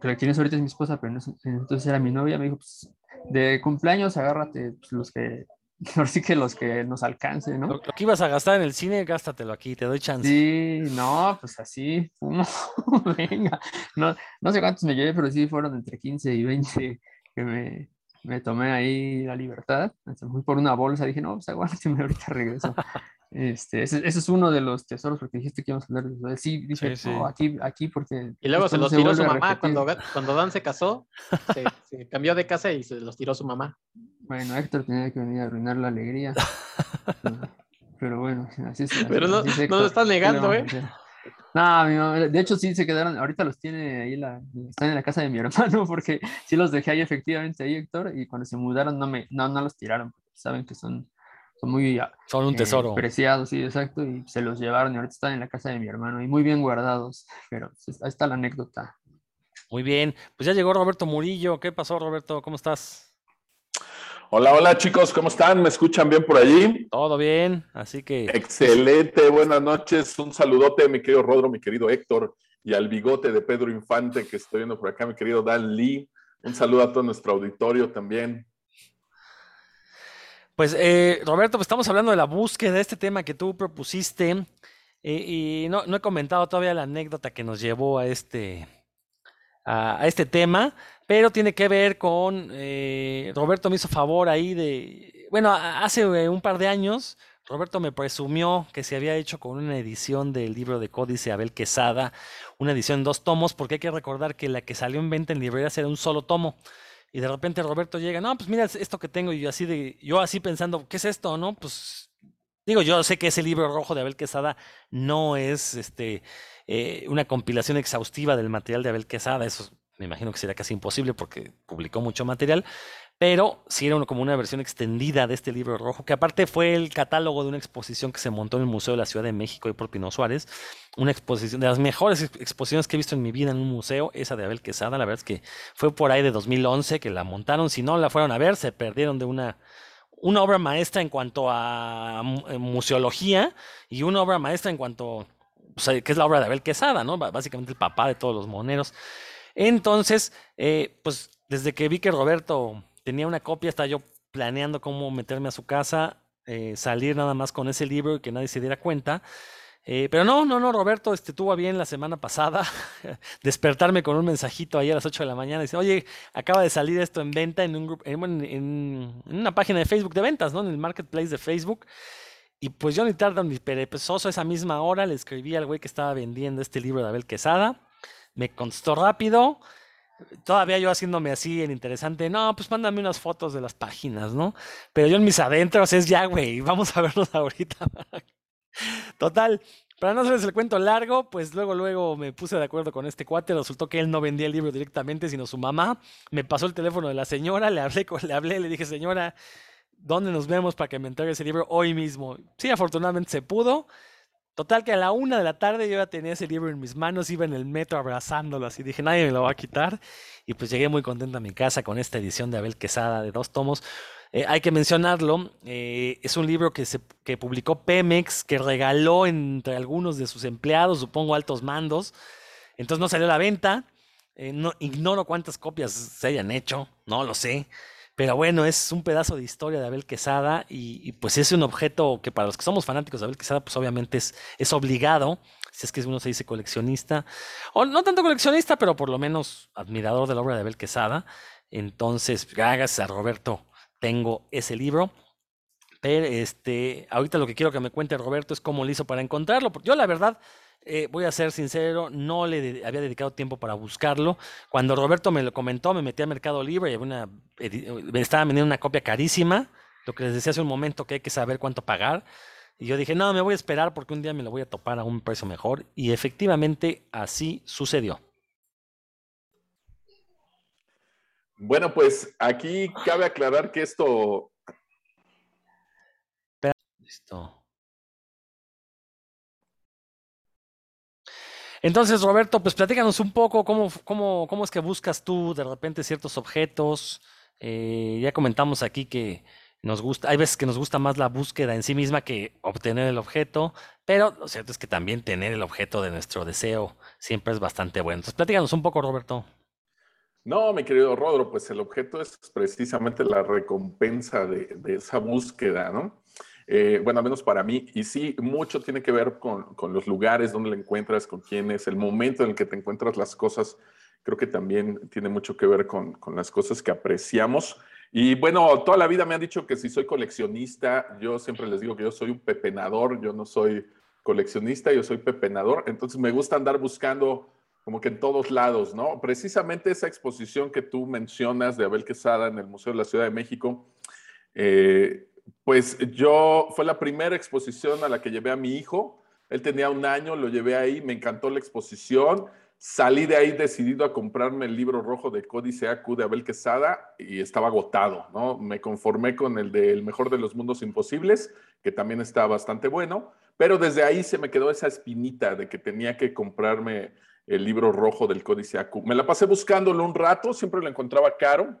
que la tienes ahorita es mi esposa, pero entonces era mi novia, me dijo, pues de cumpleaños agárrate pues, los que, [laughs] ahora sí que los que nos alcance, ¿no? Lo, que ibas a gastar en el cine, gástatelo aquí, te doy chance. Sí, no, pues así, no, [laughs] venga, no, no sé cuántos me llevé, pero sí fueron entre 15 y 20 que me, me tomé ahí la libertad, fui por una bolsa, dije, no, pues aguánteme, ahorita regreso. [laughs] Este, ese, ese, es uno de los tesoros porque dijiste que íbamos a hablar de eso. Sí, dije, sí, sí. No, aquí, aquí porque... Y luego se los tiró su mamá cuando, cuando Dan se casó, se, [laughs] se, cambió de casa y se los tiró su mamá. Bueno, Héctor tenía que venir a arruinar la alegría. [laughs] pero bueno, así es. Pero no, es no lo estás negando, ¿eh? No, mi mamá, de hecho sí se quedaron, ahorita los tiene ahí, la, están en la casa de mi [laughs] hermano porque sí los dejé ahí efectivamente ahí, Héctor, y cuando se mudaron no, me, no, no los tiraron, porque saben que son son muy son un tesoro. Eh, preciados, sí, exacto, y se los llevaron y ahorita están en la casa de mi hermano y muy bien guardados, pero ahí está la anécdota. Muy bien, pues ya llegó Roberto Murillo, ¿qué pasó Roberto? ¿Cómo estás? Hola, hola chicos, ¿cómo están? ¿Me escuchan bien por allí? Todo bien, así que... Excelente, buenas noches, un saludote mi querido Rodro, mi querido Héctor, y al bigote de Pedro Infante que estoy viendo por acá, mi querido Dan Lee. Un saludo a todo nuestro auditorio también. Pues eh, Roberto, pues estamos hablando de la búsqueda de este tema que tú propusiste eh, y no, he comentado todavía la anécdota que nos llevó a este, a, este tema, pero tiene que ver con, eh, Roberto me hizo favor ahí de, bueno, hace un par de años, Roberto me presumió que se había hecho con una edición del libro de Códice Abel Quesada, una edición en dos tomos, porque hay que recordar que la que salió en venta en librerías era un solo tomo. Y de repente Roberto llega, no, pues mira esto que tengo, y yo así de, yo así pensando, ¿qué es esto? ¿No? Pues digo, yo sé que ese libro rojo de Abel Quesada no es este eh, una compilación exhaustiva del material de Abel Quesada, eso me imagino que sería casi imposible porque publicó mucho material, pero sí era como una versión extendida de este libro rojo, que aparte fue el catálogo de una exposición que se montó en el Museo de la Ciudad de México y por Pino Suárez, una exposición de las mejores exposiciones que he visto en mi vida en un museo, esa de Abel Quesada, la verdad es que fue por ahí de 2011 que la montaron, si no la fueron a ver, se perdieron de una, una obra maestra en cuanto a eh, museología y una obra maestra en cuanto, que es la obra de Abel Quesada, ¿no? Básicamente el papá de todos los moneros. Entonces, eh, pues desde que vi que Roberto tenía una copia, estaba yo planeando cómo meterme a su casa, eh, salir nada más con ese libro y que nadie se diera cuenta. Eh, pero no, no, no, Roberto este, tuvo bien la semana pasada [laughs] despertarme con un mensajito ahí a las 8 de la mañana. Dice, oye, acaba de salir esto en venta en, un grupo, en, una página de Facebook de ventas, ¿no? En el marketplace de Facebook. Y pues yo ni tarda ni perezoso esa misma hora le escribí al güey que estaba vendiendo este libro de Abel Quesada. Me constó rápido. Todavía yo haciéndome así en interesante, no, pues mándame unas fotos de las páginas, ¿no? Pero yo en mis adentros es ya, güey, vamos a verlos ahorita. [laughs] Total, para no hacerles el cuento largo, pues luego, luego me puse de acuerdo con este cuate. Resultó que él no vendía el libro directamente, sino su mamá. Me pasó el teléfono de la señora, le hablé, le hablé, le dije, señora, ¿dónde nos vemos para que me entregue ese libro hoy mismo? Sí, afortunadamente se pudo. Total que a la una de la tarde yo ya tenía ese libro en mis manos, iba en el metro abrazándolo así, dije, nadie me lo va a quitar. Y pues llegué muy contento a mi casa con esta edición de Abel Quesada de dos tomos. Eh, hay que mencionarlo, eh, es un libro que, se, que publicó Pemex, que regaló entre algunos de sus empleados, supongo altos mandos. Entonces no salió a la venta. Eh, no, ignoro cuántas copias se hayan hecho, no lo sé. Pero bueno, es un pedazo de historia de Abel Quesada y, pues es un objeto que para los que somos fanáticos de Abel Quesada, pues obviamente es, es obligado, si es que uno se dice coleccionista, o no tanto coleccionista, pero por lo menos admirador de la obra de Abel Quesada. Entonces, gracias a Roberto, tengo ese libro. Pero este, ahorita lo que quiero que me cuente Roberto es cómo lo hizo para encontrarlo. Yo la verdad, eh, voy a ser sincero, no le había dedicado tiempo para buscarlo. Cuando Roberto me lo comentó, me metí a Mercado Libre y una, me estaba vendiendo una copia carísima. Lo que les decía hace un momento que hay que saber cuánto pagar. Y yo dije, no, me voy a esperar porque un día me lo voy a topar a un precio mejor. Y efectivamente así sucedió. Bueno, pues aquí cabe aclarar que esto... Listo. Entonces, Roberto, pues platícanos un poco cómo, cómo, cómo es que buscas tú de repente ciertos objetos. Eh, ya comentamos aquí que nos gusta, hay veces que nos gusta más la búsqueda en sí misma que obtener el objeto, pero lo cierto es que también tener el objeto de nuestro deseo siempre es bastante bueno. Entonces, platícanos un poco, Roberto. No, mi querido Rodro, pues el objeto es precisamente la recompensa de, de esa búsqueda, ¿no? Eh, bueno, al menos para mí, y sí, mucho tiene que ver con, con, los lugares donde la encuentras, con quién es, el momento en el que te encuentras las cosas, creo que también tiene mucho que ver con, con las cosas que apreciamos. Y bueno, toda la vida me han dicho que si soy coleccionista, yo siempre les digo que yo soy un pepenador, yo no soy coleccionista, yo soy pepenador, entonces me gusta andar buscando como que en todos lados, ¿no? Precisamente esa exposición que tú mencionas de Abel Quesada en el Museo de la Ciudad de México, eh, pues yo, fue la primera exposición a la que llevé a mi hijo. Él tenía un año, lo llevé ahí, me encantó la exposición. Salí de ahí decidido a comprarme el libro rojo de Códice AQ de Abel Quesada y estaba agotado, ¿no? Me conformé con el de El mejor de los mundos imposibles, que también está bastante bueno, pero desde ahí se me quedó esa espinita de que tenía que comprarme el libro rojo del Códice AQ. Me la pasé buscándolo un rato, siempre lo encontraba caro,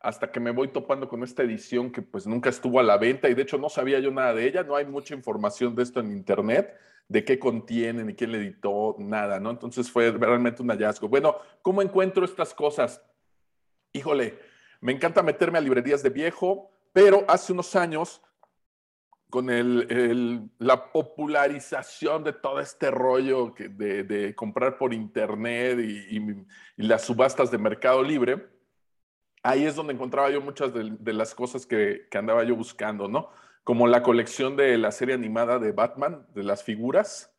hasta que me voy topando con esta edición que pues nunca estuvo a la venta y de hecho no sabía yo nada de ella, no hay mucha información de esto en internet. de qué contienen, ni quién le editó, nada, ¿no? Entonces fue realmente un hallazgo. Bueno, ¿cómo encuentro estas cosas? Híjole, me encanta meterme a librerías de viejo, pero hace unos años, con el, la popularización de todo este rollo de, comprar por internet y, las subastas de Mercado Libre, ahí es donde encontraba yo muchas de, las cosas que, andaba yo buscando, ¿no? como la colección de la serie animada de Batman, de las figuras.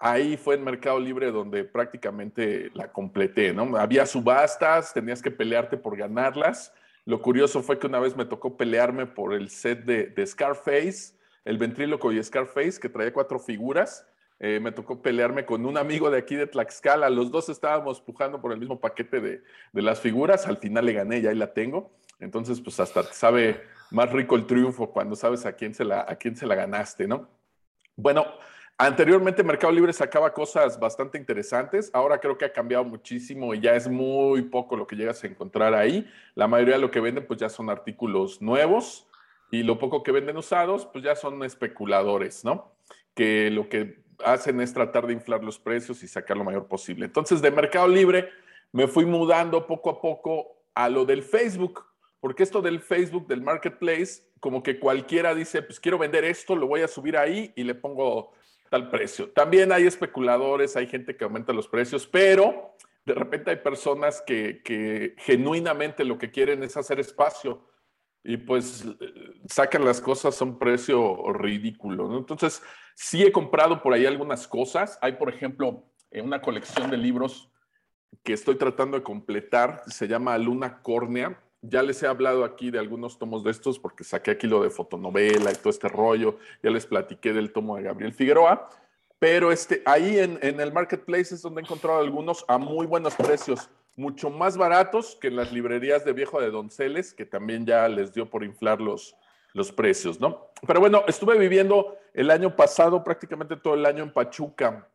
Ahí fue en Mercado Libre donde prácticamente la completé, ¿no? Había subastas, tenías que pelearte por ganarlas. Lo curioso fue que una vez me tocó pelearme por el set de, Scarface, el ventríloco y Scarface, que traía cuatro figuras. Eh, me tocó pelearme con un amigo de aquí de Tlaxcala. Los dos estábamos pujando por el mismo paquete de, de las figuras. Al final le gané y ahí la tengo. Entonces, pues hasta sabe más rico el triunfo cuando sabes a quién se la, a quién se la ganaste, ¿no? Bueno, anteriormente Mercado Libre sacaba cosas bastante interesantes, ahora creo que ha cambiado muchísimo y ya es muy poco lo que llegas a encontrar ahí. La mayoría de lo que venden pues ya son artículos nuevos y lo poco que venden usados pues ya son especuladores, ¿no? Que lo que hacen es tratar de inflar los precios y sacar lo mayor posible. Entonces de Mercado Libre me fui mudando poco a poco a lo del Facebook porque esto del Facebook, del marketplace, como que cualquiera dice, pues quiero vender esto, lo voy a subir ahí y le pongo tal precio. También hay especuladores, hay gente que aumenta los precios, pero de repente hay personas que, genuinamente lo que quieren es hacer espacio y pues sacan las cosas a un precio ridículo. Entonces, sí he comprado por ahí algunas cosas. Hay, por ejemplo, una colección de libros que estoy tratando de completar, se llama Luna Córnea ya les he hablado aquí de algunos tomos de estos porque saqué aquí lo de fotonovela y todo este rollo. Ya les platiqué del tomo de Gabriel Figueroa. Pero este, ahí en, el marketplace es donde he encontrado algunos a muy buenos precios, mucho más baratos que en las librerías de viejo de Donceles, que también ya les dio por inflar los, los precios, ¿no? Pero bueno, estuve viviendo el año pasado prácticamente todo el año en Pachuca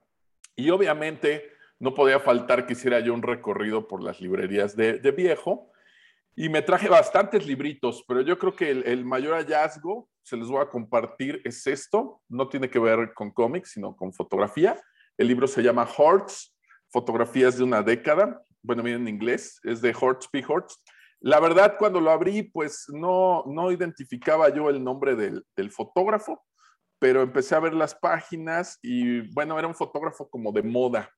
y obviamente no podía faltar que hiciera yo un recorrido por las librerías de, de viejo y me traje bastantes libritos, pero yo creo que el, mayor hallazgo, se les voy a compartir, es esto. No tiene que ver con cómics, sino con fotografía. El libro se llama Hortz, Fotografías de una década. Bueno, miren en inglés, es de Hortz P. Hortz. La verdad, cuando lo abrí, pues no, no identificaba yo el nombre del, del fotógrafo, pero empecé a ver las páginas y bueno, era un fotógrafo como de moda.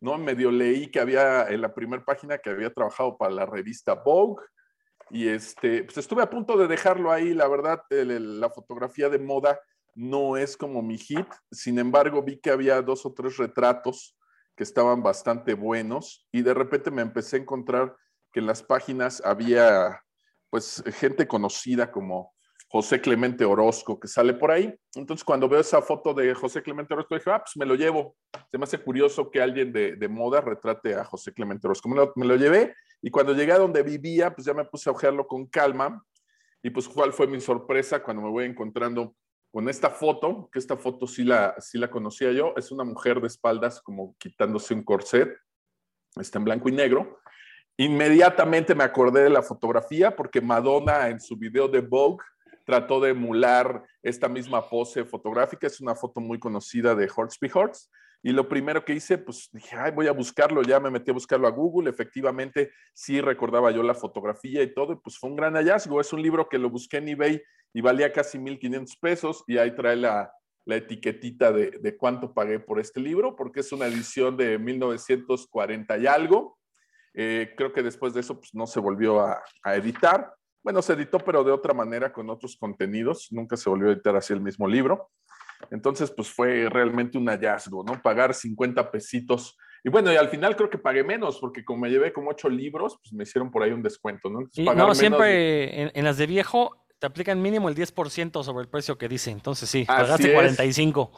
¿no? Medio leí que había en la primera página que había trabajado para la revista Vogue y este, pues estuve a punto de dejarlo ahí, la verdad, la fotografía de moda no es como mi hit, sin embargo vi que había dos o tres retratos que estaban bastante buenos y de repente me empecé a encontrar que en las páginas había pues gente conocida como José Clemente Orozco, que sale por ahí. Entonces, cuando veo esa foto de José Clemente Orozco, dije, ah, pues me lo llevo. Se me hace curioso que alguien de, moda retrate a José Clemente Orozco. Me lo, llevé y cuando llegué a donde vivía, pues ya me puse a ojearlo con calma. Y pues, ¿cuál fue mi sorpresa cuando me voy encontrando con esta foto? Que esta foto sí la, sí la conocía yo. Es una mujer de espaldas como quitándose un corset. Está en blanco y negro. Inmediatamente me acordé de la fotografía porque Madonna en su video de Vogue trató de emular esta misma pose fotográfica. Es una foto muy conocida de Hortsby Hortz. Y lo primero que hice, pues dije, ay, voy a buscarlo, ya me metí a buscarlo a Google. Efectivamente, sí recordaba yo la fotografía y todo, y pues fue un gran hallazgo. Es un libro que lo busqué en eBay y valía casi 1.500 pesos, y ahí trae la, la etiquetita de, de, cuánto pagué por este libro, porque es una edición de 1940 y algo. Eh, creo que después de eso pues, no se volvió a, a editar. Bueno, se editó, pero de otra manera, con otros contenidos. Nunca se volvió a editar así el mismo libro. Entonces, pues fue realmente un hallazgo, ¿no? Pagar 50 pesitos. Y bueno, y al final creo que pagué menos, porque como me llevé como ocho libros, pues me hicieron por ahí un descuento, ¿no? no, siempre en, las de viejo te aplican mínimo el 10% sobre el precio que dice. Entonces sí, pagaste 45.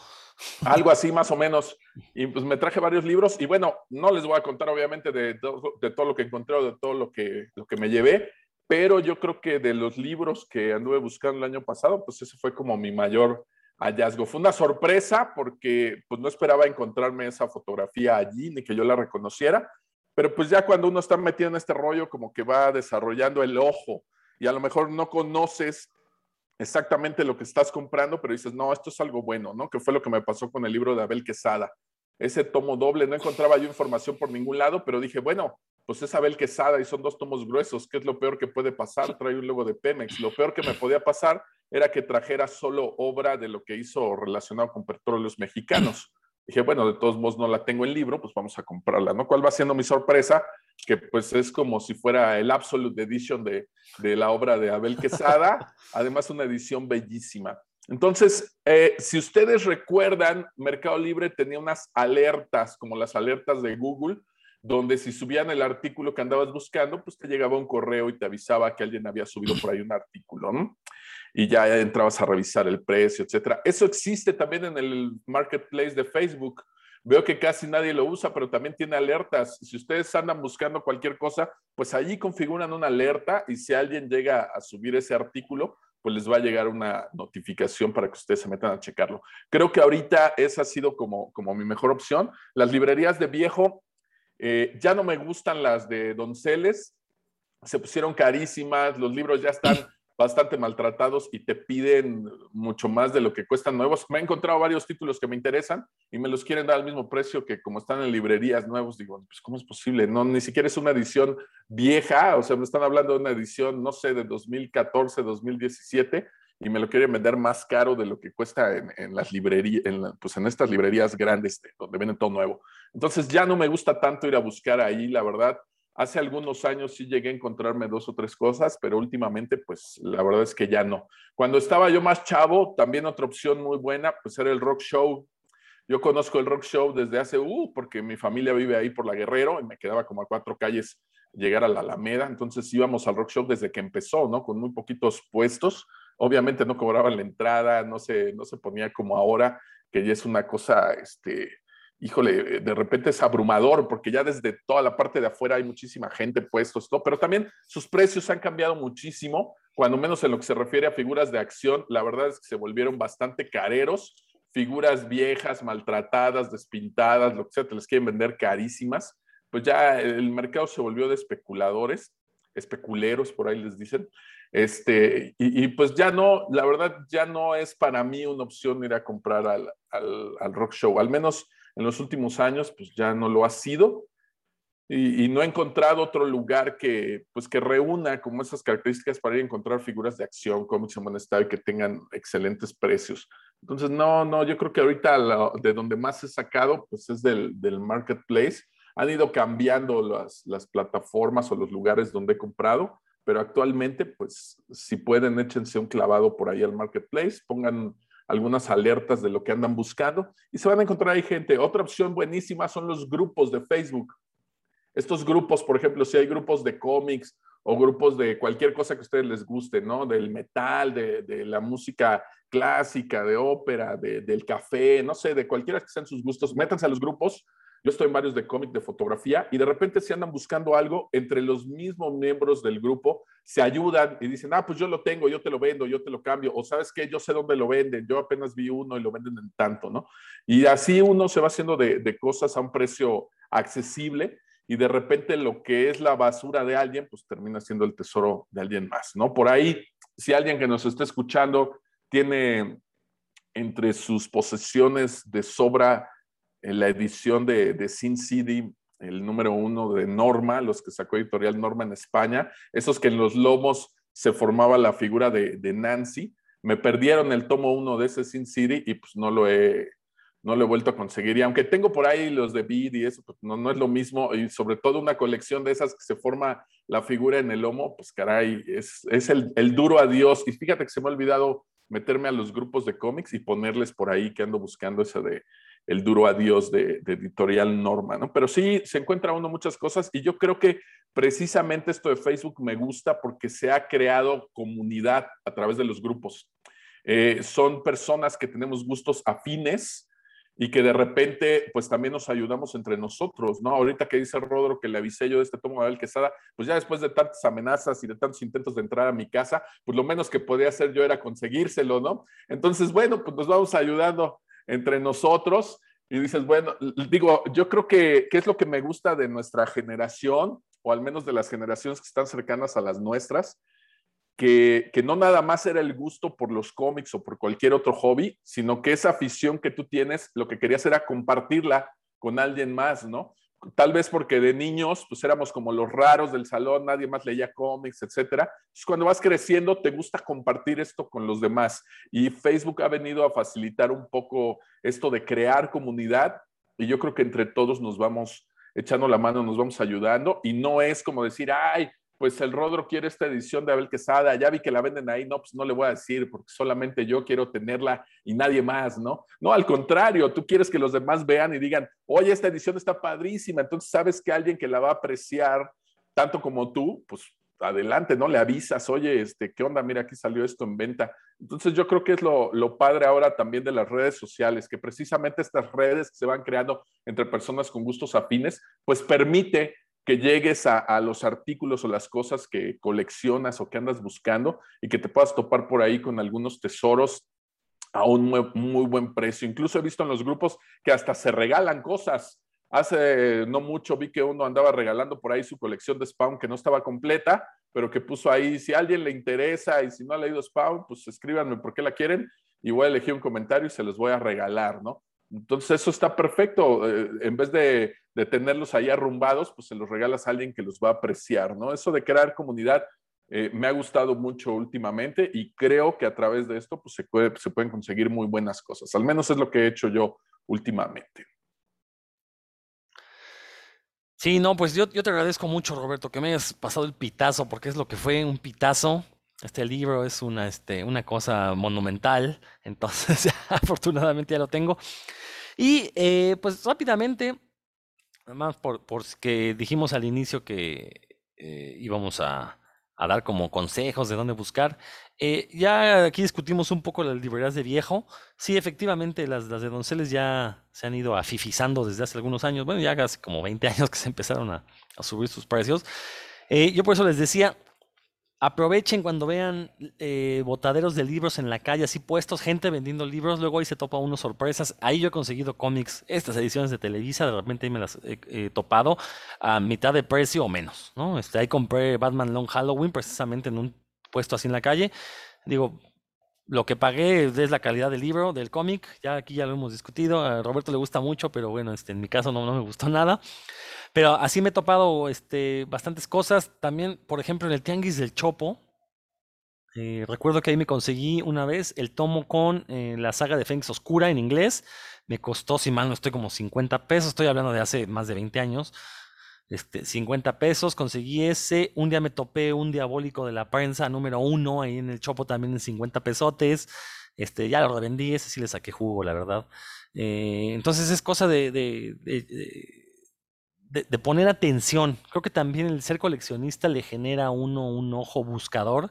Algo así más o menos. [laughs] Y pues me traje varios libros y bueno, no les voy a contar obviamente de, de todo lo que encontré o de todo lo que, lo que me llevé, pero yo creo que de los libros que anduve buscando el año pasado, pues ese fue como mi mayor hallazgo. Fue una sorpresa porque pues no esperaba encontrarme esa fotografía allí ni que yo la reconociera, pero pues ya cuando uno está metido en este rollo como que va desarrollando el ojo y a lo mejor no conoces exactamente lo que estás comprando, pero dices, no, esto es algo bueno, ¿no? Que fue lo que me pasó con el libro de Abel Quesada. Ese tomo doble, no encontraba yo información por ningún lado, pero dije, bueno, pues es Abel Quesada y son dos tomos gruesos, ¿qué es lo peor que puede pasar? Trae un logo de Pemex. Lo peor que me podía pasar era que trajera solo obra de lo que hizo relacionado con petróleos mexicanos. Dije, bueno, de todos modos no la tengo en libro, pues vamos a comprarla, ¿no? ¿Cuál va siendo mi sorpresa? Que pues es como si fuera el Absolute Edition de, de la obra de Abel Quesada, [laughs] además una edición bellísima. Entonces, eh, si ustedes recuerdan, Mercado Libre tenía unas alertas, como las alertas de Google, donde si subían el artículo que andabas buscando, pues te llegaba un correo y te avisaba que alguien había subido por ahí un artículo, ¿no? y ya entrabas a revisar el precio, etcétera. Eso existe también en el marketplace de Facebook. Veo que casi nadie lo usa, pero también tiene alertas. Si ustedes andan buscando cualquier cosa, pues allí configuran una alerta y si alguien llega a subir ese artículo, pues les va a llegar una notificación para que ustedes se metan a checarlo. Creo que ahorita esa ha sido como, como mi mejor opción. Las librerías de viejo, eh, ya no me gustan las de Donceles, se pusieron carísimas, los libros ya están [laughs] bastante maltratados y te piden mucho más de lo que cuestan nuevos. Me he encontrado varios títulos que me interesan y me los quieren dar al mismo precio que como están en librerías nuevos. Digo, pues ¿cómo es posible? No, ni siquiera es una edición vieja, o sea, me están hablando de una edición, no sé, de 2014, 2017 y me lo quieren vender más caro de lo que cuesta en, las librerías, en pues en estas librerías grandes donde venden todo nuevo. Entonces ya no me gusta tanto ir a buscar ahí, la verdad. Hace algunos años sí llegué a encontrarme dos o tres cosas, pero últimamente, pues la verdad es que ya no. Cuando estaba yo más chavo, también otra opción muy buena, pues era el rock show. Yo conozco el rock show desde hace, uh, porque mi familia vive ahí por la Guerrero y me quedaba como a cuatro calles llegar a la Alameda. Entonces íbamos al rock show desde que empezó, ¿no? Con muy poquitos puestos. Obviamente no cobraban la entrada, no se, no se ponía como ahora, que ya es una cosa, este, híjole, de repente es abrumador porque ya desde toda la parte de afuera hay muchísima gente puestos, ¿no? pero también sus precios han cambiado muchísimo, cuando menos en lo que se refiere a figuras de acción, la verdad es que se volvieron bastante careros, figuras viejas, maltratadas, despintadas, lo que sea, te les quieren vender carísimas, pues ya el mercado se volvió de especuladores, especuleros, por ahí les dicen, este, y, pues ya no, la verdad ya no es para mí una opción ir a comprar al, al, rock show, al menos en los últimos años, pues ya no lo ha sido. Y, no he encontrado otro lugar que, pues, que reúna como esas características para ir a encontrar figuras de acción, cómics en buen estado y que tengan excelentes precios. Entonces, no, no, yo creo que ahorita de donde más he sacado, pues es del, del marketplace. Han ido cambiando las, las plataformas o los lugares donde he comprado, pero actualmente, pues, si pueden, échense un clavado por ahí al marketplace, pongan algunas alertas de lo que andan buscando y se van a encontrar ahí gente. Otra opción buenísima son los grupos de Facebook. Estos grupos, por ejemplo, si hay grupos de cómics o grupos de cualquier cosa que a ustedes les guste, ¿no? Del metal, de, la música clásica, de ópera, del café, no sé, de cualquiera que sean sus gustos, métanse a los grupos yo estoy en varios de cómic, de fotografía, y de repente si andan buscando algo, entre los mismos miembros del grupo se ayudan y dicen, ah, pues yo lo tengo, yo te lo vendo, yo te lo cambio, o sabes qué, yo sé dónde lo venden, yo apenas vi uno y lo venden en tanto, ¿no? Y así uno se va haciendo de, de cosas a un precio accesible y de repente lo que es la basura de alguien, pues termina siendo el tesoro de alguien más, ¿no? Por ahí, si alguien que nos está escuchando tiene entre sus posesiones de sobra la edición de, Sin City, el número uno de Norma, los que sacó editorial Norma en España, esos que en los lomos se formaba la figura de, de Nancy. Me perdieron el tomo uno de ese Sin City y pues no lo he, no lo he vuelto a conseguir. Y aunque tengo por ahí los de Bid y eso, pues no, no es lo mismo. Y sobre todo una colección de esas que se forma la figura en el lomo, pues caray, es, es el, el, duro adiós. Y fíjate que se me ha olvidado meterme a los grupos de cómics y ponerles por ahí que ando buscando esa de el duro adiós de, editorial Norma, ¿no? Pero sí se encuentra uno muchas cosas y yo creo que precisamente esto de Facebook me gusta porque se ha creado comunidad a través de los grupos. Eh, son personas que tenemos gustos afines y que de repente pues también nos ayudamos entre nosotros, ¿no? Ahorita que dice Rodro que le avisé yo de este tomo de Abel Quesada, pues ya después de tantas amenazas y de tantos intentos de entrar a mi casa, pues lo menos que podía hacer yo era conseguírselo, ¿no? Entonces, bueno, pues nos vamos ayudando entre nosotros y dices, bueno, digo, yo creo que, ¿qué es lo que me gusta de nuestra generación, o al menos de las generaciones que están cercanas a las nuestras? que, que, no nada más era el gusto por los cómics o por cualquier otro hobby, sino que esa afición que tú tienes, lo que querías era compartirla con alguien más, ¿no? Tal vez porque de niños, pues éramos como los raros del salón, nadie más leía cómics, etcétera. Cuando vas creciendo, te gusta compartir esto con los demás. Y Facebook ha venido a facilitar un poco esto de crear comunidad. Y yo creo que entre todos nos vamos echando la mano, nos vamos ayudando. Y no es como decir, ay, pues el Rodro quiere esta edición de Abel Quesada, ya vi que la venden ahí, no, pues no le voy a decir porque solamente yo quiero tenerla y nadie más, ¿no? No, al contrario, tú quieres que los demás vean y digan, oye, esta edición está padrísima, entonces sabes que alguien que la va a apreciar tanto como tú, pues adelante, ¿no? Le avisas, oye, este, ¿qué onda? Mira, aquí salió esto en venta. Entonces yo creo que es lo, lo, padre ahora también de las redes sociales, que precisamente estas redes que se van creando entre personas con gustos afines, pues permite que llegues a, los artículos o las cosas que coleccionas o que andas buscando y que te puedas topar por ahí con algunos tesoros a un muy, muy, buen precio. Incluso he visto en los grupos que hasta se regalan cosas. Hace no mucho vi que uno andaba regalando por ahí su colección de Spawn que no estaba completa, pero que puso ahí, si a alguien le interesa y si no ha leído Spawn, pues escríbanme por qué la quieren y voy a elegir un comentario y se los voy a regalar, ¿no? Entonces eso está perfecto. Eh, en vez de, tenerlos ahí arrumbados, pues se los regalas a alguien que los va a apreciar, ¿no? Eso de crear comunidad eh, me ha gustado mucho últimamente y creo que a través de esto pues se, se pueden conseguir muy buenas cosas. Al menos es lo que he hecho yo últimamente. Sí, no, pues yo, yo te agradezco mucho, Roberto, que me hayas pasado el pitazo, porque es lo que fue un pitazo. Este libro es una, este, una cosa monumental, [laughs] entonces [laughs] afortunadamente ya lo tengo. Y eh, pues rápidamente, además por, por que dijimos al inicio que eh, íbamos a, a, dar como consejos de dónde buscar, eh, ya aquí discutimos un poco las librerías de viejo. Sí, efectivamente, las, las de Donceles ya se han ido afifizando desde hace algunos años. Bueno, ya hace como 20 [laughs] años que se empezaron a, a subir sus precios. yo por eso les decía, Aprovechen cuando vean eh, botaderos de libros en la calle, así puestos, gente vendiendo libros, luego ahí se topa unos sorpresas. Ahí yo he conseguido cómics, estas ediciones de Televisa, de repente ahí me las he topado a mitad de precio o menos, ¿no? Este, ahí compré Batman Long Halloween precisamente en un puesto así en la calle. Digo, lo que pagué es la calidad del libro, del cómic, ya aquí ya lo hemos discutido, a Roberto le gusta mucho, pero bueno, este, en mi caso no, no me gustó nada. Pero así me he topado este, bastantes cosas. También, por ejemplo, en el Tianguis del Chopo. Eh, recuerdo que ahí me conseguí una vez el tomo con eh, la saga de Fénix Oscura en inglés. Me costó, si mal no estoy, como 50 pesos. Estoy hablando de hace más de 20 años. Este, 50 pesos, conseguí ese. Un día me topé un diabólico de la prensa número uno ahí en el Chopo también en 50 pesotes. Este, ya lo revendí, ese sí le saqué jugo, la verdad. Eh, entonces es cosa de de, poner atención. Creo que también el ser coleccionista le genera a uno un ojo buscador,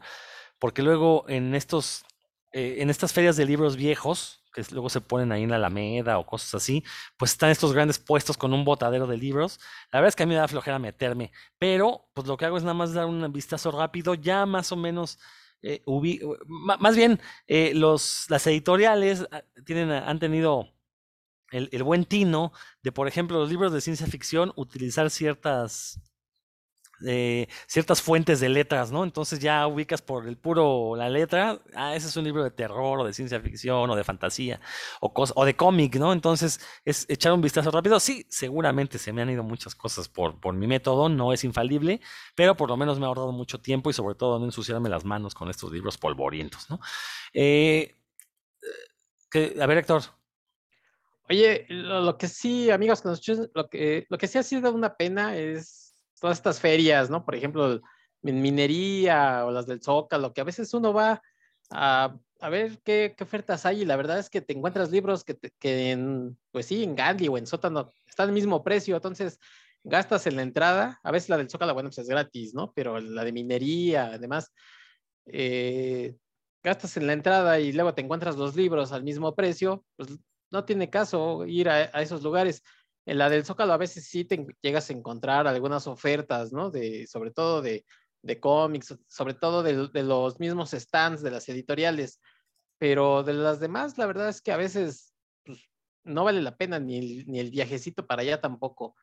porque luego en estos, eh, en estas ferias de libros viejos, que luego se ponen ahí en la Alameda o cosas así, pues están estos grandes puestos con un botadero de libros. La verdad es que a mí me da flojera meterme, pero pues lo que hago es nada más dar un vistazo rápido, ya más o menos. Eh, más bien, eh, los, las editoriales ah, tienen, han tenido el, buen tino de, por ejemplo, los libros de ciencia ficción, utilizar ciertas, eh, ciertas fuentes de letras, ¿no? Entonces ya ubicas por el puro la letra, ah, ese es un libro de terror o de ciencia ficción o de fantasía o, de cómic, ¿no? Entonces es echar un vistazo rápido. Sí, seguramente se me han ido muchas cosas por, por mi método, no es infalible, pero por lo menos me ha ahorrado mucho tiempo y sobre todo no ensuciarme las manos con estos libros polvorientos, ¿no? Eh, que, a ver, Héctor, Oye, lo, que sí, amigos, lo que, lo que sí ha sido una pena es todas estas ferias, ¿no? Por ejemplo, en minería o las del Zócalo, que a veces uno va a, ver qué, ofertas hay y la verdad es que te encuentras libros que, que en, pues sí, en Gandhi o en Sótano están al mismo precio, entonces gastas en la entrada, a veces la del Zócalo, bueno, pues es gratis, ¿no? Pero la de minería, además, eh, gastas en la entrada y luego te encuentras los libros al mismo precio, pues no tiene caso ir a, esos lugares. En la del Zócalo a veces sí te llegas a encontrar algunas ofertas, ¿no? De, sobre todo de, cómics, sobre todo de, los mismos stands de las editoriales, pero de las demás, la verdad es que a veces pues, no vale la pena ni el, ni el viajecito para allá tampoco.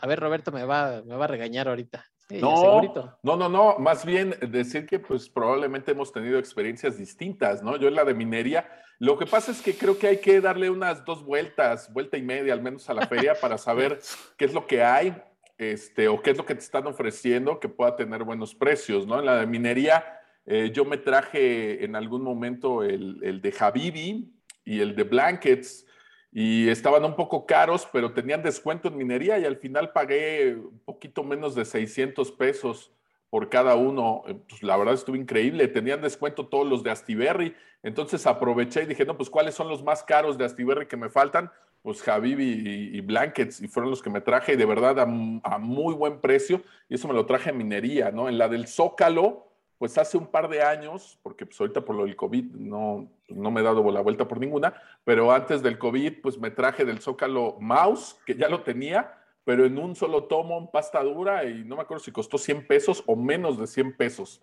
A ver, Roberto me va, me va a regañar ahorita. no, no, no, no, más bien decir que pues probablemente hemos tenido experiencias distintas, ¿no? Yo en la de minería, lo que pasa es que creo que hay que darle unas dos vueltas, vuelta y media al menos a la feria para saber [laughs] qué es lo que hay, este, o qué es lo que te están ofreciendo que pueda tener buenos precios, ¿no? En la de minería, eh, yo me traje en algún momento el, el de Habibi y el de Blankets, y estaban un poco caros, pero tenían descuento en minería y al final pagué un poquito menos de 600 pesos por cada uno. Eh, pues la verdad estuvo increíble. Tenían descuento todos los de Astiberri. Entonces aproveché y dije, no, pues ¿cuáles son los más caros de Astiberri que me faltan? Pues Javibi y, Blankets y fueron los que me traje y de verdad a, a, muy buen precio. Y eso me lo traje en minería, ¿no? En la del Zócalo pues hace un par de años, porque pues ahorita por lo del COVID no, no me he dado la vuelta por ninguna, pero antes del COVID, pues me traje del Zócalo Mouse, que ya lo tenía, pero en un solo tomo, pasta dura, y no me acuerdo si costó 100 pesos o menos de 100 pesos.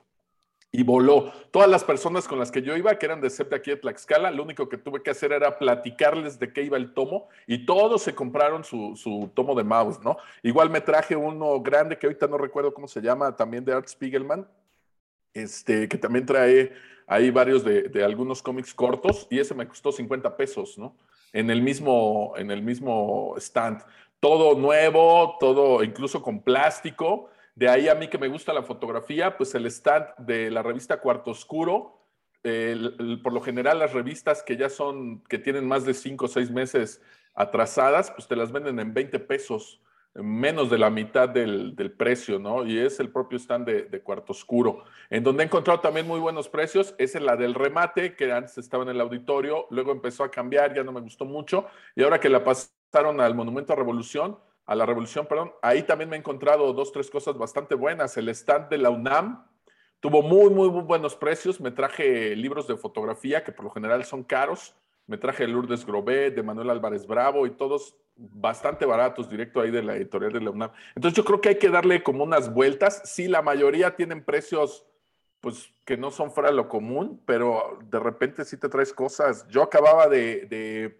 Y voló. Todas las personas con las que yo iba, que eran de CEP aquí de Tlaxcala, lo único que tuve que hacer era platicarles de qué iba el tomo y todos se compraron su, su tomo de mouse, ¿no? Igual me traje uno grande que ahorita no recuerdo cómo se llama, también de Art Spiegelman, este, que también trae ahí varios de, algunos cómics cortos y ese me costó 50 pesos, ¿no? En el mismo, en el mismo stand. Todo nuevo, todo incluso con plástico. De ahí a mí que me gusta la fotografía, pues el stand de la revista Cuarto Oscuro. por lo general las revistas que ya son, que tienen más de 5 o 6 meses atrasadas, pues te las venden en 20 pesos menos de la mitad del, precio, ¿no? Y es el propio stand de, Cuarto Oscuro. En donde he encontrado también muy buenos precios, es la del remate, que antes estaba en el auditorio, luego empezó a cambiar, ya no me gustó mucho, y ahora que la pasaron al Monumento a Revolución, a la Revolución, perdón, ahí también me he encontrado dos, tres cosas bastante buenas. El stand de la UNAM tuvo muy, muy, muy buenos precios. Me traje libros de fotografía, que por lo general son caros. Me traje Lourdes Grobet, de Manuel Álvarez Bravo, y todos bastante baratos, directo ahí de la editorial de la UNAM. Entonces yo creo que hay que darle como unas vueltas. Sí, la mayoría tienen precios pues que no son fuera de lo común, pero de repente sí te traes cosas. Yo acababa de, de,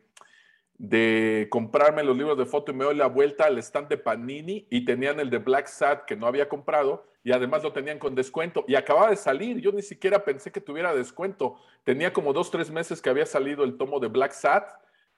comprarme los libros de foto y me doy la vuelta al stand de Panini y tenían el de Black Sat que no había comprado y además lo tenían con descuento y acababa de salir. Yo ni siquiera pensé que tuviera descuento. Tenía como dos, tres meses que había salido el tomo de Black Sat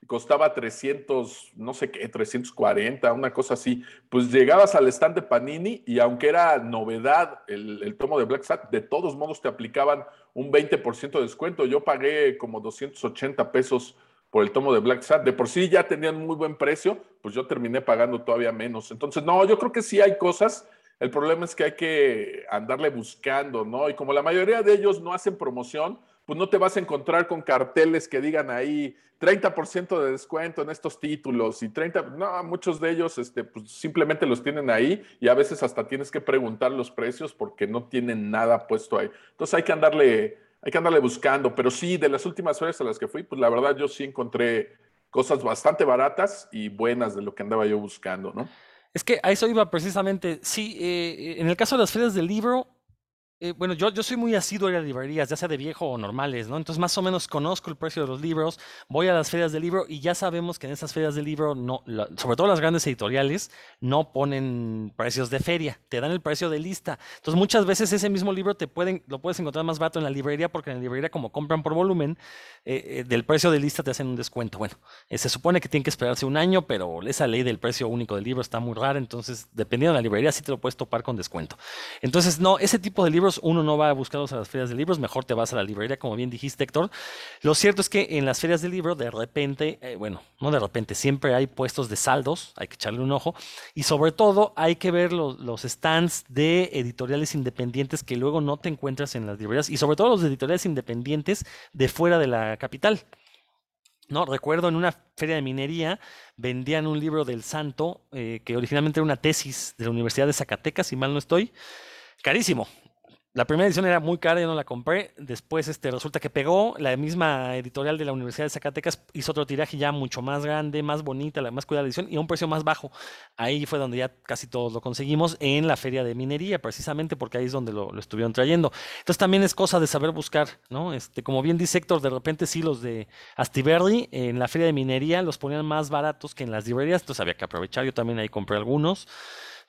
costaba 300, no sé qué, 340, una cosa así. Pues llegabas al stand de Panini y aunque era novedad el, tomo de Black Sat, de todos modos te aplicaban un 20% de descuento. Yo pagué como 280 pesos por el tomo de Black Sat. De por sí ya tenían muy buen precio, pues yo terminé pagando todavía menos. Entonces, no, yo creo que sí hay cosas. El problema es que hay que andarle buscando, ¿no? Y como la mayoría de ellos no hacen promoción, pues no te vas a encontrar con carteles que digan ahí 30% de descuento en estos títulos y 30, no, muchos de ellos este, pues simplemente los tienen ahí y a veces hasta tienes que preguntar los precios porque no tienen nada puesto ahí. Entonces hay que andarle, hay que andarle buscando, pero sí, de las últimas ferias a las que fui, pues la verdad yo sí encontré cosas bastante baratas y buenas de lo que andaba yo buscando, ¿no? Es que a eso iba precisamente. Sí, eh, en el caso de las ferias del libro, eh, bueno, yo, yo soy muy asiduo a las librerías, ya sea de viejo o normales, ¿no? Entonces más o menos conozco el precio de los libros, voy a las ferias del libro y ya sabemos que en esas ferias del libro, no, sobre todo las grandes editoriales, no ponen precios de feria, te dan el precio de lista. Entonces muchas veces ese mismo libro te pueden, lo puedes encontrar más barato en la librería porque en la librería como compran por volumen, eh, eh, del precio de lista te hacen un descuento. Bueno, se supone que tiene que esperarse un año, pero esa ley del precio único del libro está muy rara, entonces dependiendo de la librería sí te lo puedes topar con descuento. Entonces no, ese tipo de libros uno no va a buscarlos a las ferias de libros, mejor te vas a la librería, como bien dijiste, Héctor. Lo cierto es que en las ferias de libro, de repente, eh, bueno, no de repente, siempre hay puestos de saldos, hay que echarle un ojo, y sobre todo hay que ver los, stands de editoriales independientes que luego no te encuentras en las librerías, y sobre todo los editoriales independientes de fuera de la capital. No, recuerdo en una feria de minería vendían un libro del santo, eh, que originalmente era una tesis de la Universidad de Zacatecas, si mal no estoy, carísimo. La primera edición era muy cara, yo no la compré. Después este, resulta que pegó. La misma editorial de la Universidad de Zacatecas hizo otro tiraje ya mucho más grande, más bonita, la más cuidada edición y a un precio más bajo. Ahí fue donde ya casi todos lo conseguimos en la feria de minería, precisamente porque ahí es donde lo, estuvieron trayendo. Entonces también es cosa de saber buscar, ¿no? Este, como bien dice Héctor, de repente sí los de Astiberri en la feria de minería los ponían más baratos que en las librerías, entonces había que aprovechar. Yo también ahí compré algunos.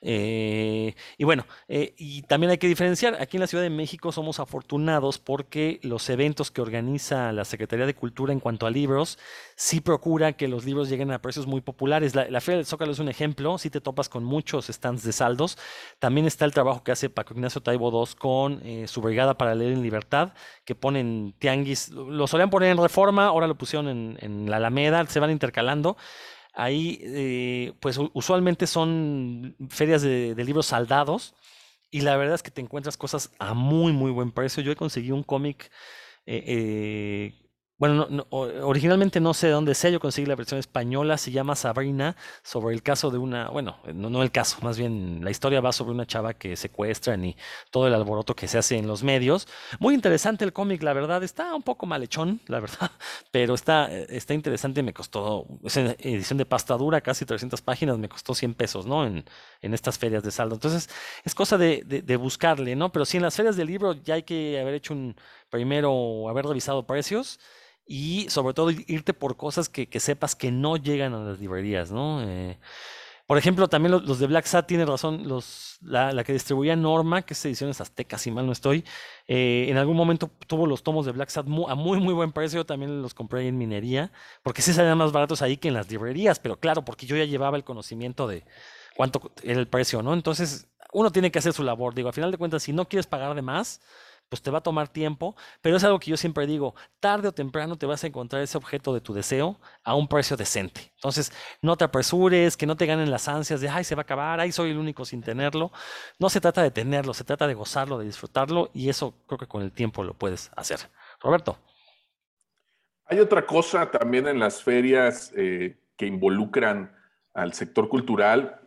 Eh, y bueno, eh, y también hay que diferenciar, aquí en la Ciudad de México somos afortunados porque los eventos que organiza la Secretaría de Cultura en cuanto a libros, sí procura que los libros lleguen a precios muy populares. La, la Feria del Zócalo es un ejemplo, si te topas con muchos stands de saldos. También está el trabajo que hace Paco Ignacio Taibo II con eh, su brigada para leer en libertad, que ponen tianguis, lo solían poner en reforma, ahora lo pusieron en, en la Alameda, se van intercalando. Ahí, eh, pues usualmente son ferias de, libros saldados y la verdad es que te encuentras cosas a muy, muy buen precio. Yo he conseguido un cómic eh, eh, bueno, no, no, originalmente no sé de dónde sea, yo conseguí la versión española, se llama Sabrina, sobre el caso de una, bueno, no, el caso, más bien la historia va sobre una chava que secuestran y todo el alboroto que se hace en los medios. Muy interesante el cómic, la verdad, está un poco malhechón, la verdad, [laughs] pero está, está interesante, me costó, es edición de pasta dura, casi 300 páginas, me costó 100 pesos, ¿no? En, en estas ferias de saldo. Entonces, es cosa de, de, buscarle, ¿no? Pero sí, en las ferias de libro ya hay que haber hecho un, primero, haber revisado precios y sobre todo irte por cosas que, sepas que no llegan a las librerías, ¿no? Eh, por ejemplo, también los, de Black Sat tienen razón, la, que distribuía Norma, que es Ediciones Aztecas, si mal no estoy, eh, en algún momento tuvo los tomos de Black Sat a muy, muy buen precio, también los compré en minería, porque sí salían más baratos ahí que en las librerías, pero claro, porque yo ya llevaba el conocimiento de cuánto era el precio, ¿no? Entonces, uno tiene que hacer su labor, digo, a final de cuentas, si no quieres pagar de más, pues te va a tomar tiempo, pero es algo que yo siempre digo, tarde o temprano te vas a encontrar ese objeto de tu deseo a un precio decente. Entonces, no te apresures, que no te ganen las ansias de, ay, se va a acabar, ay, soy el único sin tenerlo. No se trata de tenerlo, se trata de gozarlo, de disfrutarlo, y eso creo que con el tiempo lo puedes hacer. Roberto. Hay otra cosa también en las ferias eh, que involucran al sector cultural,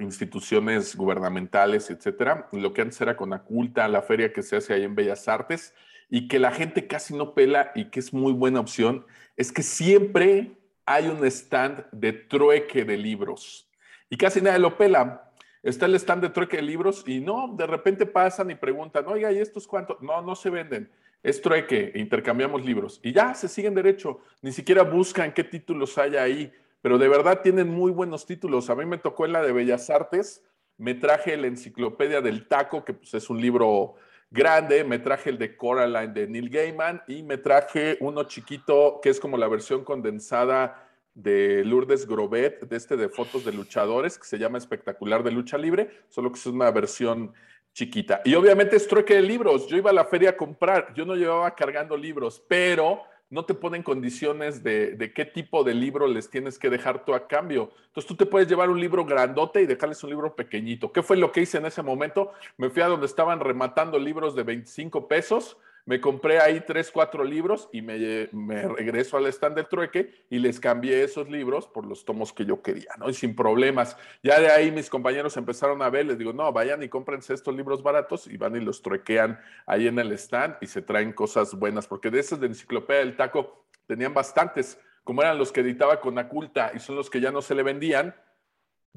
instituciones gubernamentales, etcétera. Lo que antes era con Aculta, la feria que se hace ahí en Bellas Artes, y que la gente casi no pela y que es muy buena opción, es que siempre hay un stand de trueque de libros. Y casi nadie lo pela. Está el stand de trueque de libros y no, de repente pasan y preguntan, oiga, ¿y estos cuántos? No, no se venden. Es trueque, intercambiamos libros. Y ya se siguen derecho. Ni siquiera buscan qué títulos hay ahí pero de verdad tienen muy buenos títulos. A mí me tocó en la de Bellas Artes, me traje la Enciclopedia del Taco, que pues, es un libro grande, me traje el de Coraline de Neil Gaiman y me traje uno chiquito que es como la versión condensada de Lourdes Grobet, de este de fotos de luchadores, que se llama Espectacular de Lucha Libre, solo que es una versión chiquita. Y obviamente es trueque de libros. Yo iba a la feria a comprar, yo no llevaba cargando libros, pero no te ponen condiciones de, qué tipo de libro les tienes que dejar tú a cambio. Entonces tú te puedes llevar un libro grandote y dejarles un libro pequeñito. ¿Qué fue lo que hice en ese momento? Me fui a donde estaban rematando libros de 25 pesos me compré ahí tres, cuatro libros y me, regreso al stand del trueque y les cambié esos libros por los tomos que yo quería, ¿no? Y sin problemas. Ya de ahí mis compañeros empezaron a ver, les digo, no, vayan y cómprense estos libros baratos y van y los truequean ahí en el stand y se traen cosas buenas, porque de esas de Enciclopedia del Taco tenían bastantes, como eran los que editaba con Aculta y son los que ya no se le vendían.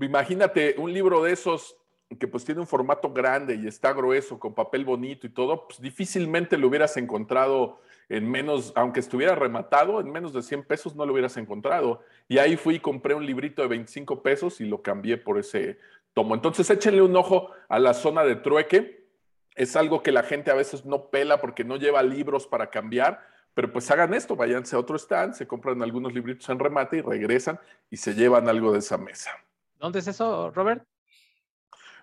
Imagínate un libro de esos que pues tiene un formato grande y está grueso, con papel bonito y todo, pues difícilmente lo hubieras encontrado en menos, aunque estuviera rematado, en menos de 100 pesos no lo hubieras encontrado. Y ahí fui y compré un librito de 25 pesos y lo cambié por ese tomo. Entonces échenle un ojo a la zona de trueque. Es algo que la gente a veces no pela porque no lleva libros para cambiar, pero pues hagan esto, váyanse a otro stand, se compran algunos libritos en remate y regresan y se llevan algo de esa mesa. ¿Dónde es eso, Robert?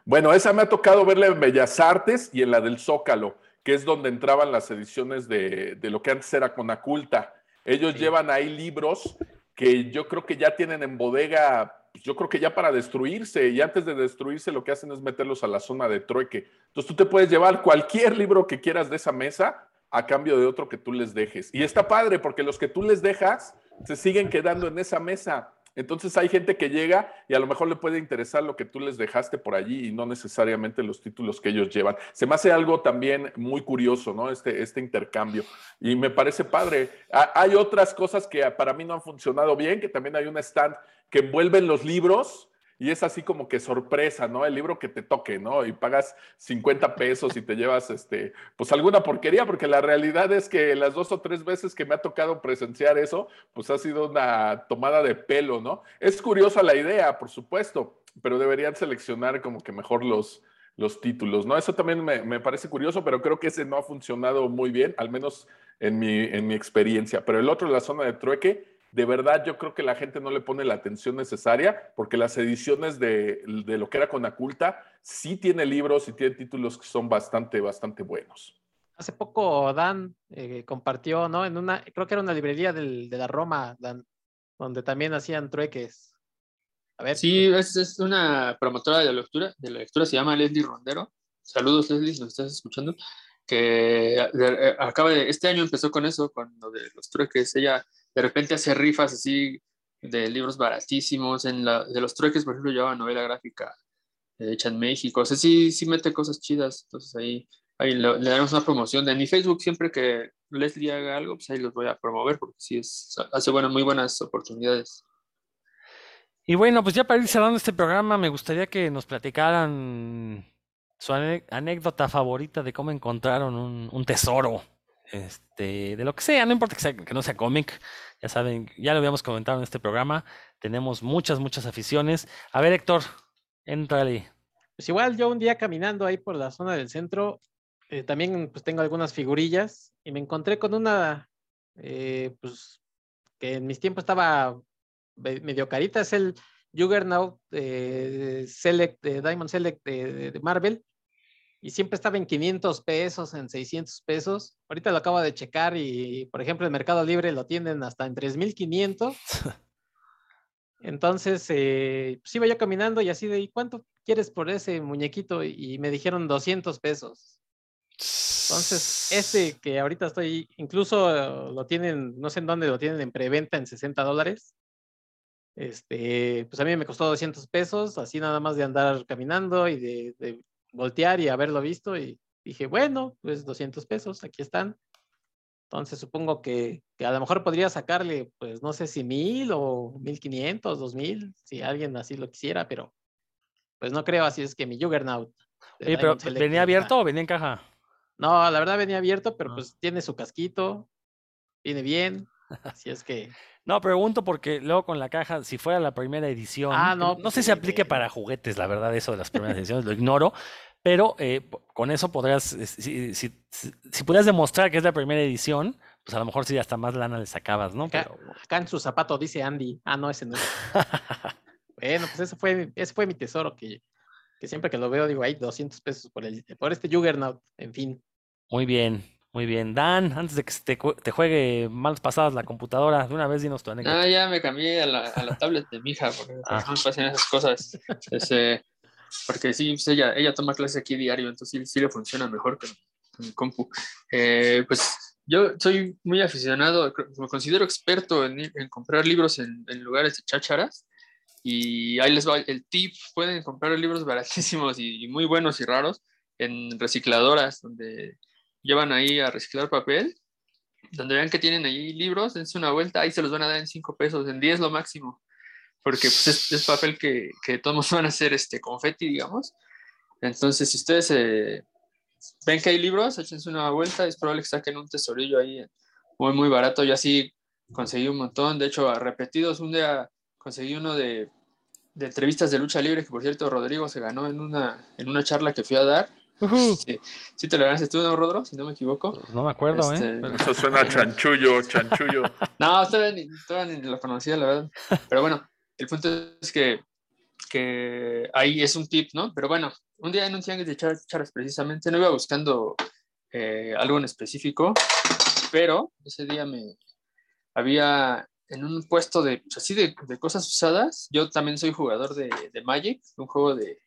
Bueno, esa me ha tocado verla en Bellas Artes y en la del Zócalo, que es donde entraban las ediciones de, de lo que antes era Conaculta. Ellos sí. llevan ahí libros que yo creo que ya tienen en bodega, pues, yo creo que ya para destruirse, y antes de destruirse lo que hacen es meterlos a la zona de trueque. Entonces tú te puedes llevar cualquier libro que quieras de esa mesa a cambio de otro que tú les dejes. Y está padre porque los que tú les dejas se siguen quedando en esa mesa. Entonces hay gente que llega y a lo mejor le puede interesar lo que tú les dejaste por allí y no necesariamente los títulos que ellos llevan. Se me hace algo también muy curioso, ¿no? Este, este intercambio. Y me parece padre. Hay otras cosas que para mí no han funcionado bien, que también hay un stand que envuelven los libros y es así como que sorpresa, ¿no? El libro que te toque, ¿no? Y pagas 50 pesos y te llevas, este, pues alguna porquería, porque la realidad es que las dos o tres veces que me ha tocado presenciar eso, pues ha sido una tomada de pelo, ¿no? Es curiosa la idea, por supuesto, pero deberían seleccionar como que mejor los, los títulos, ¿no? Eso también me, me, parece curioso, pero creo que ese no ha funcionado muy bien, al menos en mi, en mi experiencia. Pero el otro, la zona de trueque, de verdad yo creo que la gente no le pone la atención necesaria, porque las ediciones de, de lo que era Conaculta sí tiene libros y tiene títulos que son bastante, bastante buenos. Hace poco Dan eh, compartió, ¿no? En una, creo que era una librería del, de la Roma, Dan, donde también hacían trueques. A ver. Sí, es, es, una promotora de la lectura, de la lectura, se llama Leslie Rondero. Saludos, Leslie, si nos estás escuchando. Que de, acaba de, este año empezó con eso, con lo de los trueques. Ella de repente hace rifas así de libros baratísimos. En la, de los trueques, por ejemplo, llevaba novela gráfica hecha en México. O sea, sí, sí mete cosas chidas. Entonces ahí, ahí le, damos una promoción. De mi Facebook, siempre que Leslie haga algo, pues ahí los voy a promover porque sí es, hace bueno, muy buenas oportunidades. Y bueno, pues ya para ir cerrando este programa, me gustaría que nos platicaran su anécdota favorita de cómo encontraron un, un tesoro. Este, de lo que sea, no importa que, sea, que no sea cómic, ya saben, ya lo habíamos comentado en este programa, tenemos muchas, muchas aficiones. A ver, Héctor, entrale. Pues igual yo un día caminando ahí por la zona del centro, eh, también pues tengo algunas figurillas y me encontré con una, eh, pues que en mis tiempos estaba medio carita, es el Juggernaut eh, Select, Diamond Select de, Marvel, y siempre estaba en 500 pesos, en 600 pesos. Ahorita lo acabo de checar y, por ejemplo, en Mercado Libre lo tienen hasta en 3500. [laughs] Entonces, eh, pues iba yo caminando y así de, ¿y cuánto quieres por ese muñequito? Y me dijeron 200 pesos. Entonces, ese que ahorita estoy, incluso lo tienen, no sé en dónde lo tienen en preventa en 60 dólares. Este, pues a mí me costó 200 pesos, así nada más de andar caminando y de, de voltear y haberlo visto. Y dije, bueno, pues 200 pesos, aquí están. Entonces supongo que, que, a lo mejor podría sacarle, pues no sé si mil o mil quinientos, dos mil, si alguien así lo quisiera, pero pues no creo, así es que mi Juggernaut. Oye, pero ¿venía abierto o venía en caja? No, la verdad venía abierto, pero pues tiene su casquito, viene bien, así es que... No, pregunto porque luego con la caja, si fuera la primera edición, ah, no, no sé si aplique para juguetes, la verdad, eso de las primeras ediciones, lo ignoro, pero eh, con eso podrías, si, si, si, pudieras demostrar que es la primera edición, pues a lo mejor sí hasta más lana le sacabas, ¿no? Acá, Pero... acá en su zapato dice Andy, ah, no, ese no es. [laughs] bueno, pues ese fue, ese fue mi tesoro, que, que siempre que lo veo digo, hay 200 pesos por, el, por este Juggernaut, en fin. Muy bien, muy bien. Dan, antes de que te, te, juegue malas pasadas la computadora, de una vez dinos tu anécdota. Ah, ya me cambié a la, a la tablet de mi hija, porque ah. no me pasan esas cosas. Ese, porque sí, pues ella, ella toma clase aquí diario, entonces sí, sí le funciona mejor que mi compu. Eh, pues yo soy muy aficionado, me considero experto en, en comprar libros en, en, lugares de chácharas. Y ahí les va el tip, pueden comprar libros baratísimos y, y muy buenos y raros en recicladoras, donde llevan ahí a reciclar papel, donde vean que tienen ahí libros, dense una vuelta, ahí se los van a dar en 5 pesos, en 10 lo máximo, porque pues, es, papel que, que todos [laughs] van a hacer este confeti, digamos. Entonces, si ustedes eh, ven que hay libros, échense una vuelta, es probable que saquen un tesorillo ahí muy, muy barato. Yo así conseguí un montón, de hecho, repetidos, un día conseguí uno de, de entrevistas de lucha libre, que por cierto, Rodrigo se ganó en una, en una charla que fui a dar Uh -huh. sí, sí, te lo ganaste tú, ¿no, Rodro? Si no me equivoco. No me acuerdo, Este, ¿eh? Eso suena a chanchullo, chanchullo. [laughs] no, todavía ni, todavía ni lo conocía, la verdad. Pero bueno, el punto es que, que ahí es un tip, ¿no? Pero bueno, un día en un tianguis de charlas precisamente, no iba buscando eh, algo en específico, pero ese día me había en un puesto de, pues, así de, de, cosas usadas. Yo también soy jugador de, de Magic, un juego de,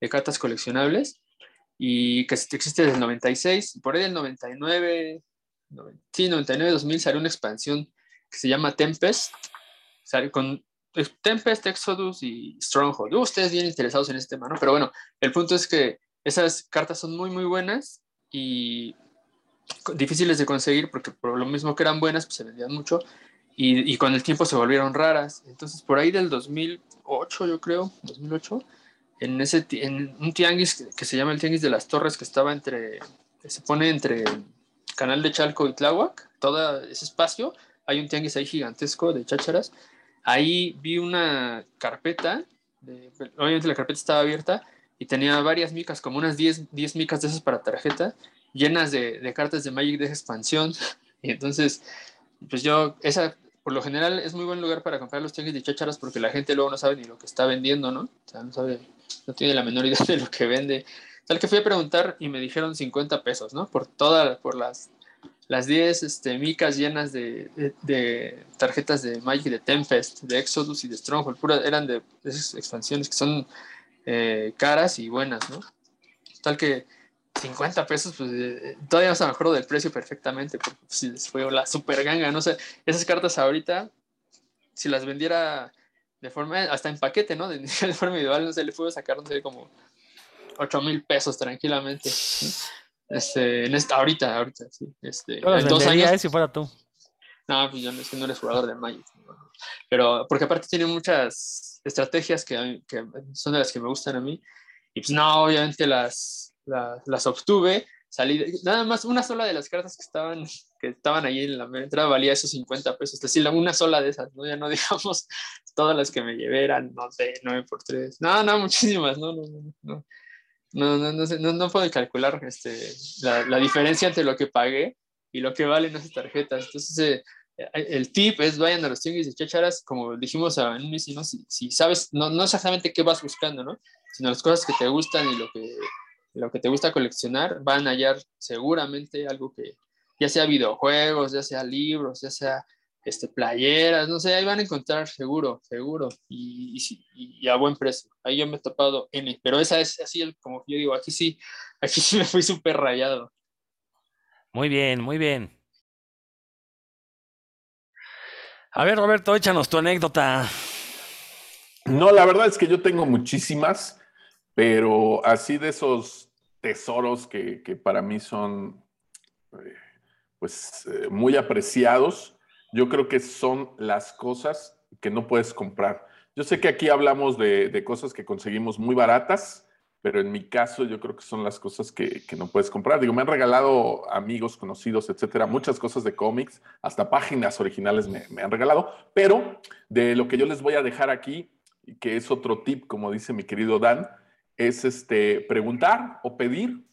de cartas coleccionables y que existe desde el 96, y por ahí del 99, 90, sí, 99, 2000 salió una expansión que se llama Tempest, sale con Tempest, Exodus y Stronghold. Ustedes bien interesados en este tema, ¿no? Pero bueno, el punto es que esas cartas son muy, muy buenas y difíciles de conseguir porque por lo mismo que eran buenas, pues se vendían mucho. y, y, con el tiempo se volvieron raras. Entonces, por ahí del 2008, yo creo, 2008, en, ese, en un tianguis que, se llama el Tianguis de las Torres, que estaba entre, que se pone entre Canal de Chalco y Tláhuac, todo ese espacio, hay un tianguis ahí gigantesco de chácharas. Ahí vi una carpeta, obviamente la carpeta estaba abierta y tenía varias micas, como unas 10, 10 micas de esas para tarjeta, llenas de, de cartas de Magic de expansión. [laughs] Y entonces, pues yo, esa, por lo general es muy buen lugar para comprar los tianguis de chácharas porque la gente luego no sabe ni lo que está vendiendo, ¿no? O sea, no sabe, no tiene la menor [laughs] idea de lo que vende. Tal que fui a preguntar y me dijeron 50 pesos, ¿no? Por todas, por las, las 10 este, micas llenas de, de, tarjetas de Magic, de Tempest, de Exodus y de Stronghold, eran de, esas expansiones que son eh, caras y buenas, ¿no? Tal que 50 pesos, pues eh, todavía no se me acuerdo del precio perfectamente, porque pues, fue la super ganga, no sé, esas cartas ahorita, si las vendiera de forma, hasta en paquete, ¿no? De, [laughs] de forma individual, no sé, le puedo sacar, no sé, como 8 mil pesos tranquilamente. Este, en esta, ahorita, ahorita, sí. Este, en dos años. Eh, si fuera tú. No, pues yo no, es que no eres jugador de Magic. Pero porque aparte tiene muchas estrategias que, que, son de las que me gustan a mí. Y pues no, obviamente las, las, las obtuve. Salí, nada más una sola de las cartas que estaban, que estaban ahí en la entrada valía esos 50 pesos. Es decir, una sola de esas, ¿no? Ya no [laughs] digamos todas las que me llevé eran, no sé, 9 por 3. No, no, muchísimas, no, no, no. no. No, no, no, no, no puedo calcular este, la, la, diferencia entre lo que pagué y lo que valen esas tarjetas. Entonces, eh, eh, el tip es vayan a los tianguis de chacharas, como dijimos a un ¿no? si, si, sabes, no, no exactamente qué vas buscando, ¿no? sino las cosas que te gustan y lo que, lo que te gusta coleccionar, van a hallar seguramente algo que, ya sea videojuegos, ya sea libros, ya sea este, playeras, no sé, ahí van a encontrar seguro, seguro, y, y, a buen precio. Ahí yo me he topado N, pero esa es así, como yo digo, aquí sí, aquí sí me fui súper rayado. Muy bien, muy bien. A ver, Roberto, échanos tu anécdota. No, la verdad es que yo tengo muchísimas, pero así de esos tesoros que, que para mí son eh, pues eh, muy apreciados yo creo que son las cosas que no puedes comprar. Yo sé que aquí hablamos de, cosas que conseguimos muy baratas, pero en mi caso yo creo que son las cosas que, no puedes comprar. Digo, me han regalado amigos, conocidos, etcétera, muchas cosas de cómics, hasta páginas originales me, me han regalado, pero de lo que yo les voy a dejar aquí, que es otro tip, como dice mi querido Dan, es este, preguntar o pedir.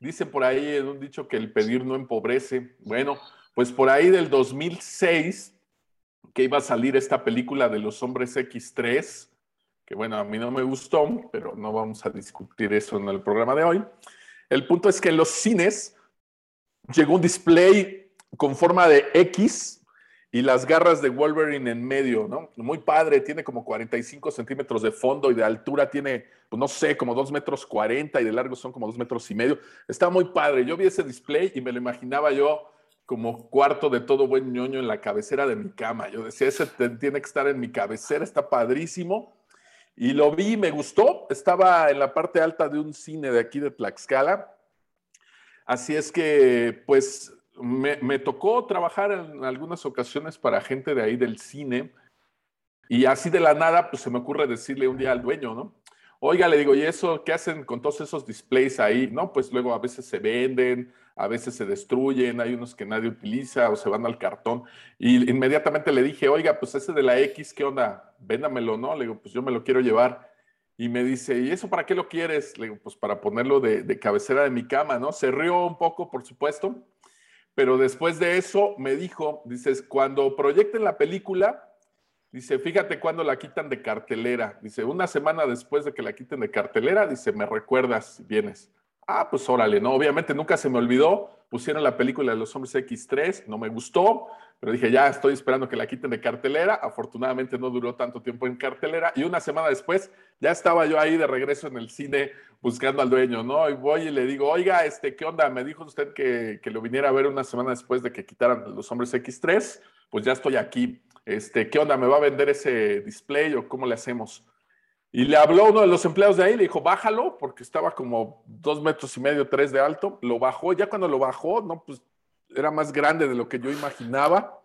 Dice por ahí un dicho que el pedir no empobrece. Bueno, pues por ahí del 2006, que iba a salir esta película de los hombres X3, que bueno, a mí no me gustó, pero no vamos a discutir eso en el programa de hoy. El punto es que en los cines llegó un display con forma de X y las garras de Wolverine en medio, ¿no? Muy padre, tiene como 45 centímetros de fondo y de altura tiene, pues no sé, como 2 metros 40 y de largo son como 2 metros y medio. Está muy padre. Yo vi ese display y me lo imaginaba yo como cuarto de todo buen ñoño en la cabecera de mi cama. Yo decía, ese tiene que estar en mi cabecera, está padrísimo. Y lo vi, me gustó. Estaba en la parte alta de un cine de aquí de Tlaxcala. Así es que, pues, me, tocó trabajar en algunas ocasiones para gente de ahí del cine. Y así de la nada, pues se me ocurre decirle un día al dueño, ¿no? Oiga, le digo, ¿y eso qué hacen con todos esos displays ahí? No, pues luego a veces se venden, a veces se destruyen, hay unos que nadie utiliza o se van al cartón. Y inmediatamente le dije, oiga, pues ese de la X, ¿qué onda? Véndamelo, ¿no? Le digo, pues yo me lo quiero llevar. Y me dice, ¿y eso para qué lo quieres? Le digo, pues para ponerlo de, de cabecera de mi cama, ¿no? Se rió un poco, por supuesto, pero después de eso me dijo, dices, cuando proyecten la película, dice, fíjate cuando la quitan de cartelera. Dice, una semana después de que la quiten de cartelera, dice, me recuerdas si vienes. Ah, pues órale, no, obviamente nunca se me olvidó. Pusieron la película de los hombres X3, no me gustó, pero dije, ya estoy esperando que la quiten de cartelera. Afortunadamente no duró tanto tiempo en cartelera y una semana después ya estaba yo ahí de regreso en el cine buscando al dueño, ¿no? Y voy y le digo, oiga, este, ¿qué onda? Me dijo usted que, que lo viniera a ver una semana después de que quitaran los hombres X3, pues ya estoy aquí. Este, ¿qué onda? ¿Me va a vender ese display o cómo le hacemos? Y le habló uno de los empleados de ahí, le dijo, bájalo, porque estaba como dos metros y medio, tres de alto. Lo bajó, ya cuando lo bajó, no, pues era más grande de lo que yo imaginaba.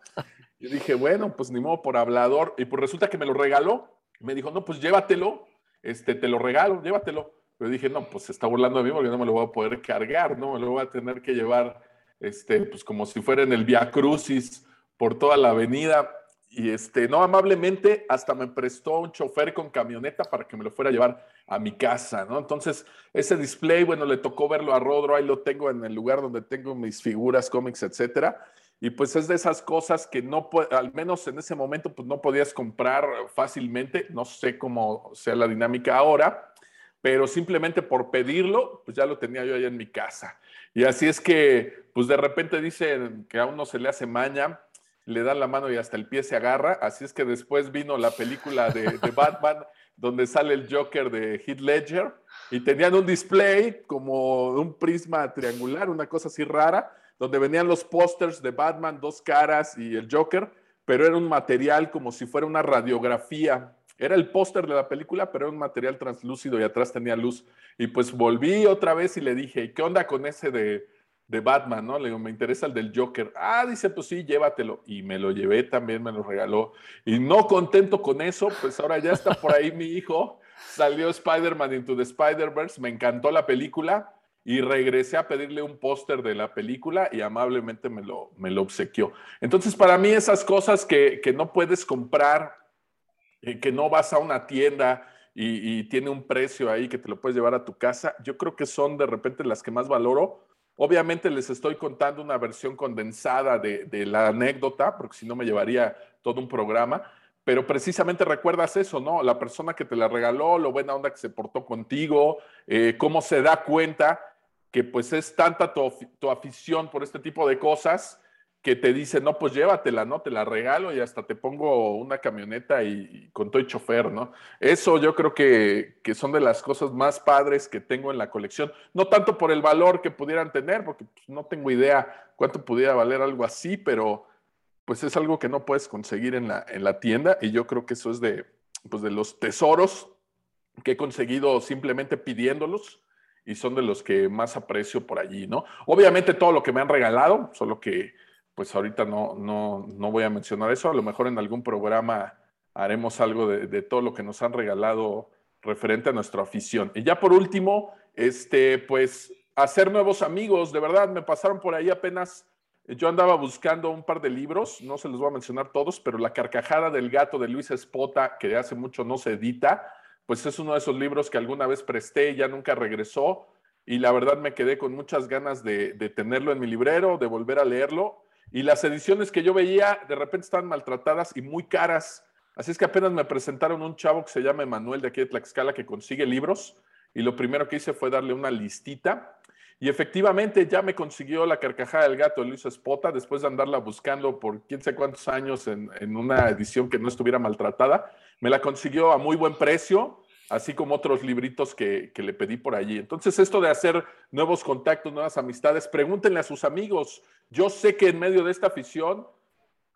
Yo dije, bueno, pues ni modo por hablador. Y pues resulta que me lo regaló. Me dijo, no, pues llévatelo, este, te lo regalo, llévatelo. Pero dije, no, pues se está burlando de mí porque no me lo voy a poder cargar, ¿no? Me lo voy a tener que llevar, este, pues como si fuera en el Via Crucis por toda la avenida. Y este, no, amablemente hasta me prestó un chofer con camioneta para que me lo fuera a llevar a mi casa, ¿no? Entonces, ese display, bueno, le tocó verlo a Rodro, ahí lo tengo en el lugar donde tengo mis figuras, cómics, etcétera. Y pues es de esas cosas que no, al menos en ese momento, pues no podías comprar fácilmente. No sé cómo sea la dinámica ahora, pero simplemente por pedirlo, pues ya lo tenía yo ahí en mi casa. Y así es que, pues de repente dicen que a uno se le hace maña, le dan la mano y hasta el pie se agarra. Así es que después vino la película de, de [laughs] Batman, donde sale el Joker de Heath Ledger, y tenían un display como un prisma triangular, una cosa así rara donde venían los pósters de Batman, dos caras y el Joker, pero era un material como si fuera una radiografía. Era el póster de la película, pero era un material translúcido y atrás tenía luz. Y pues volví otra vez y le dije, ¿qué onda con ese de, de Batman? ¿no? Le digo, me interesa el del Joker. Ah, dice, pues sí, llévatelo. Y me lo llevé también, me lo regaló. Y no contento con eso, pues ahora ya está por ahí mi hijo. Salió Spider-Man Into the Spider-Verse, me encantó la película y regresé a pedirle un póster de la película y amablemente me lo, me lo obsequió. Entonces, para mí esas cosas que, no puedes comprar, eh, que no vas a una tienda y, tiene un precio ahí que te lo puedes llevar a tu casa, yo creo que son de repente las que más valoro. Obviamente les estoy contando una versión condensada de, la anécdota, porque si no me llevaría todo un programa, pero precisamente recuerdas eso, ¿no? La persona que te la regaló, lo buena onda que se portó contigo, eh, cómo se da cuenta que pues es tanta tu, afición por este tipo de cosas que te dice, no, pues llévatela, ¿no? Te la regalo y hasta te pongo una camioneta y, con todo el chofer, ¿no? Eso yo creo que, que, son de las cosas más padres que tengo en la colección. No tanto por el valor que pudieran tener, porque pues, no tengo idea cuánto pudiera valer algo así, pero pues es algo que no puedes conseguir en la, en la tienda y yo creo que eso es de, pues, de los tesoros que he conseguido simplemente pidiéndolos y son de los que más aprecio por allí, ¿no? Obviamente todo lo que me han regalado, solo que pues ahorita no, no, no voy a mencionar eso, a lo mejor en algún programa haremos algo de, todo lo que nos han regalado referente a nuestra afición. Y ya por último, este, pues hacer nuevos amigos, de verdad, me pasaron por ahí apenas, yo andaba buscando un par de libros, no se los voy a mencionar todos, pero La carcajada del gato de Luis Espota, que de hace mucho no se edita, pues es uno de esos libros que alguna vez presté y ya nunca regresó. Y la verdad me quedé con muchas ganas de, tenerlo en mi librero, de volver a leerlo. Y las ediciones que yo veía de repente estaban maltratadas y muy caras. Así es que apenas me presentaron un chavo que se llama Emanuel de aquí de Tlaxcala que consigue libros. Y lo primero que hice fue darle una listita. Y efectivamente ya me consiguió la carcajada del gato de Luis Espota después de andarla buscando por quién sé cuántos años en, en una edición que no estuviera maltratada. Me la consiguió a muy buen precio así como otros libritos que, le pedí por allí. Entonces, esto de hacer nuevos contactos, nuevas amistades, pregúntenle a sus amigos. Yo sé que en medio de esta afición,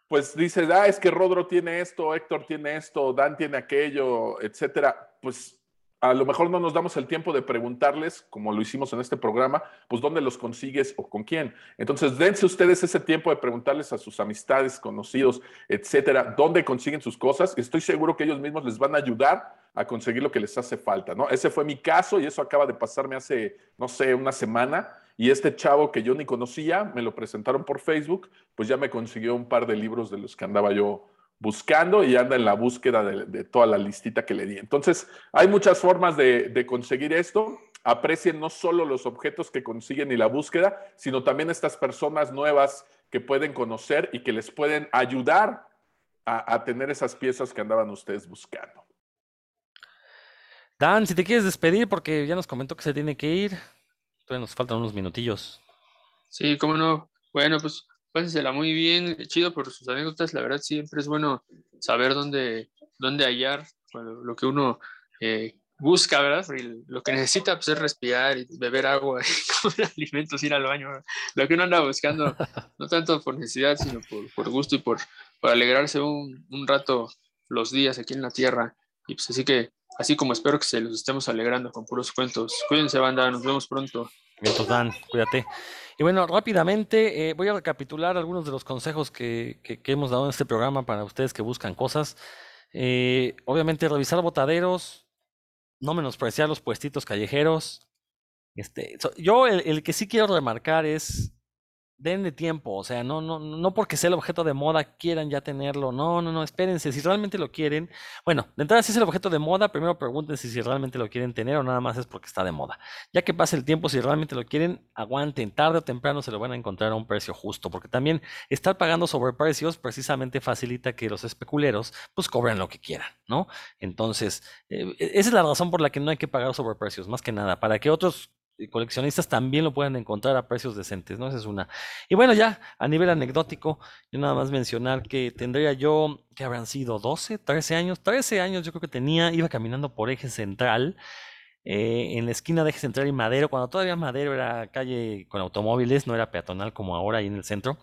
pues dices, ah, es que Rodro tiene esto, Héctor tiene esto, Dan tiene aquello, etcétera. Pues a lo mejor no nos damos el tiempo de preguntarles, como lo hicimos en este programa, pues dónde los consigues o con quién. Entonces, dense ustedes ese tiempo de preguntarles a sus amistades, conocidos, etcétera, dónde consiguen sus cosas. Estoy seguro que ellos mismos les van a ayudar a conseguir lo que les hace falta, ¿no? Ese fue mi caso y eso acaba de pasarme hace, no sé, una semana. Y este chavo que yo ni conocía, me lo presentaron por Facebook, pues ya me consiguió un par de libros de los que andaba yo buscando y anda en la búsqueda de, toda la listita que le di. Entonces, hay muchas formas de, conseguir esto. Aprecien no solo los objetos que consiguen y la búsqueda, sino también estas personas nuevas que pueden conocer y que les pueden ayudar a, a tener esas piezas que andaban ustedes buscando. Dan, si te quieres despedir, porque ya nos comentó que se tiene que ir, todavía nos faltan unos minutillos. Sí, cómo no. Bueno, pues pásensela muy bien, chido por sus anécdotas, la verdad siempre es bueno saber dónde, dónde hallar lo que uno eh, busca, ¿verdad? lo que necesita pues, es respirar y beber agua, y [laughs] comer alimentos, ir al baño, lo que uno anda buscando, no tanto por necesidad, sino por, gusto y por, por alegrarse un, un, rato los días aquí en la tierra. Y pues así que así como espero que se los estemos alegrando con puros cuentos. Cuídense, banda, nos vemos pronto. Bien, pues, Dan, cuídate. Y bueno, rápidamente eh, voy a recapitular algunos de los consejos que, que- hemos dado en este programa para ustedes que buscan cosas. Eh, obviamente, revisar botaderos, no menospreciar los puestitos callejeros. Este, yo el que sí quiero remarcar es denle tiempo, o sea, no, no, no porque sea el objeto de moda quieran ya tenerlo, no, no, no, espérense, si realmente lo quieren, bueno, de entrada si es el objeto de moda, primero pregúntense si realmente lo quieren tener o nada más es porque está de moda. Ya que pase el tiempo, si realmente lo quieren, aguanten, tarde o temprano se lo van a encontrar a un precio justo, porque también estar pagando sobreprecios precisamente facilita que los especuleros pues cobren lo que quieran, ¿no? Entonces, eh, esa es la razón por la que no hay que pagar sobreprecios, más que nada, para que otros coleccionistas también lo puedan encontrar a precios decentes, ¿no? Esa es una. Y bueno, ya a nivel anecdótico, yo nada más mencionar que tendría yo, que habrán sido 12, 13 años, 13 años yo creo que tenía, iba caminando por eje central, eh, en la esquina de eje central y Madero, cuando todavía Madero era calle con automóviles, no era peatonal como ahora ahí en el centro.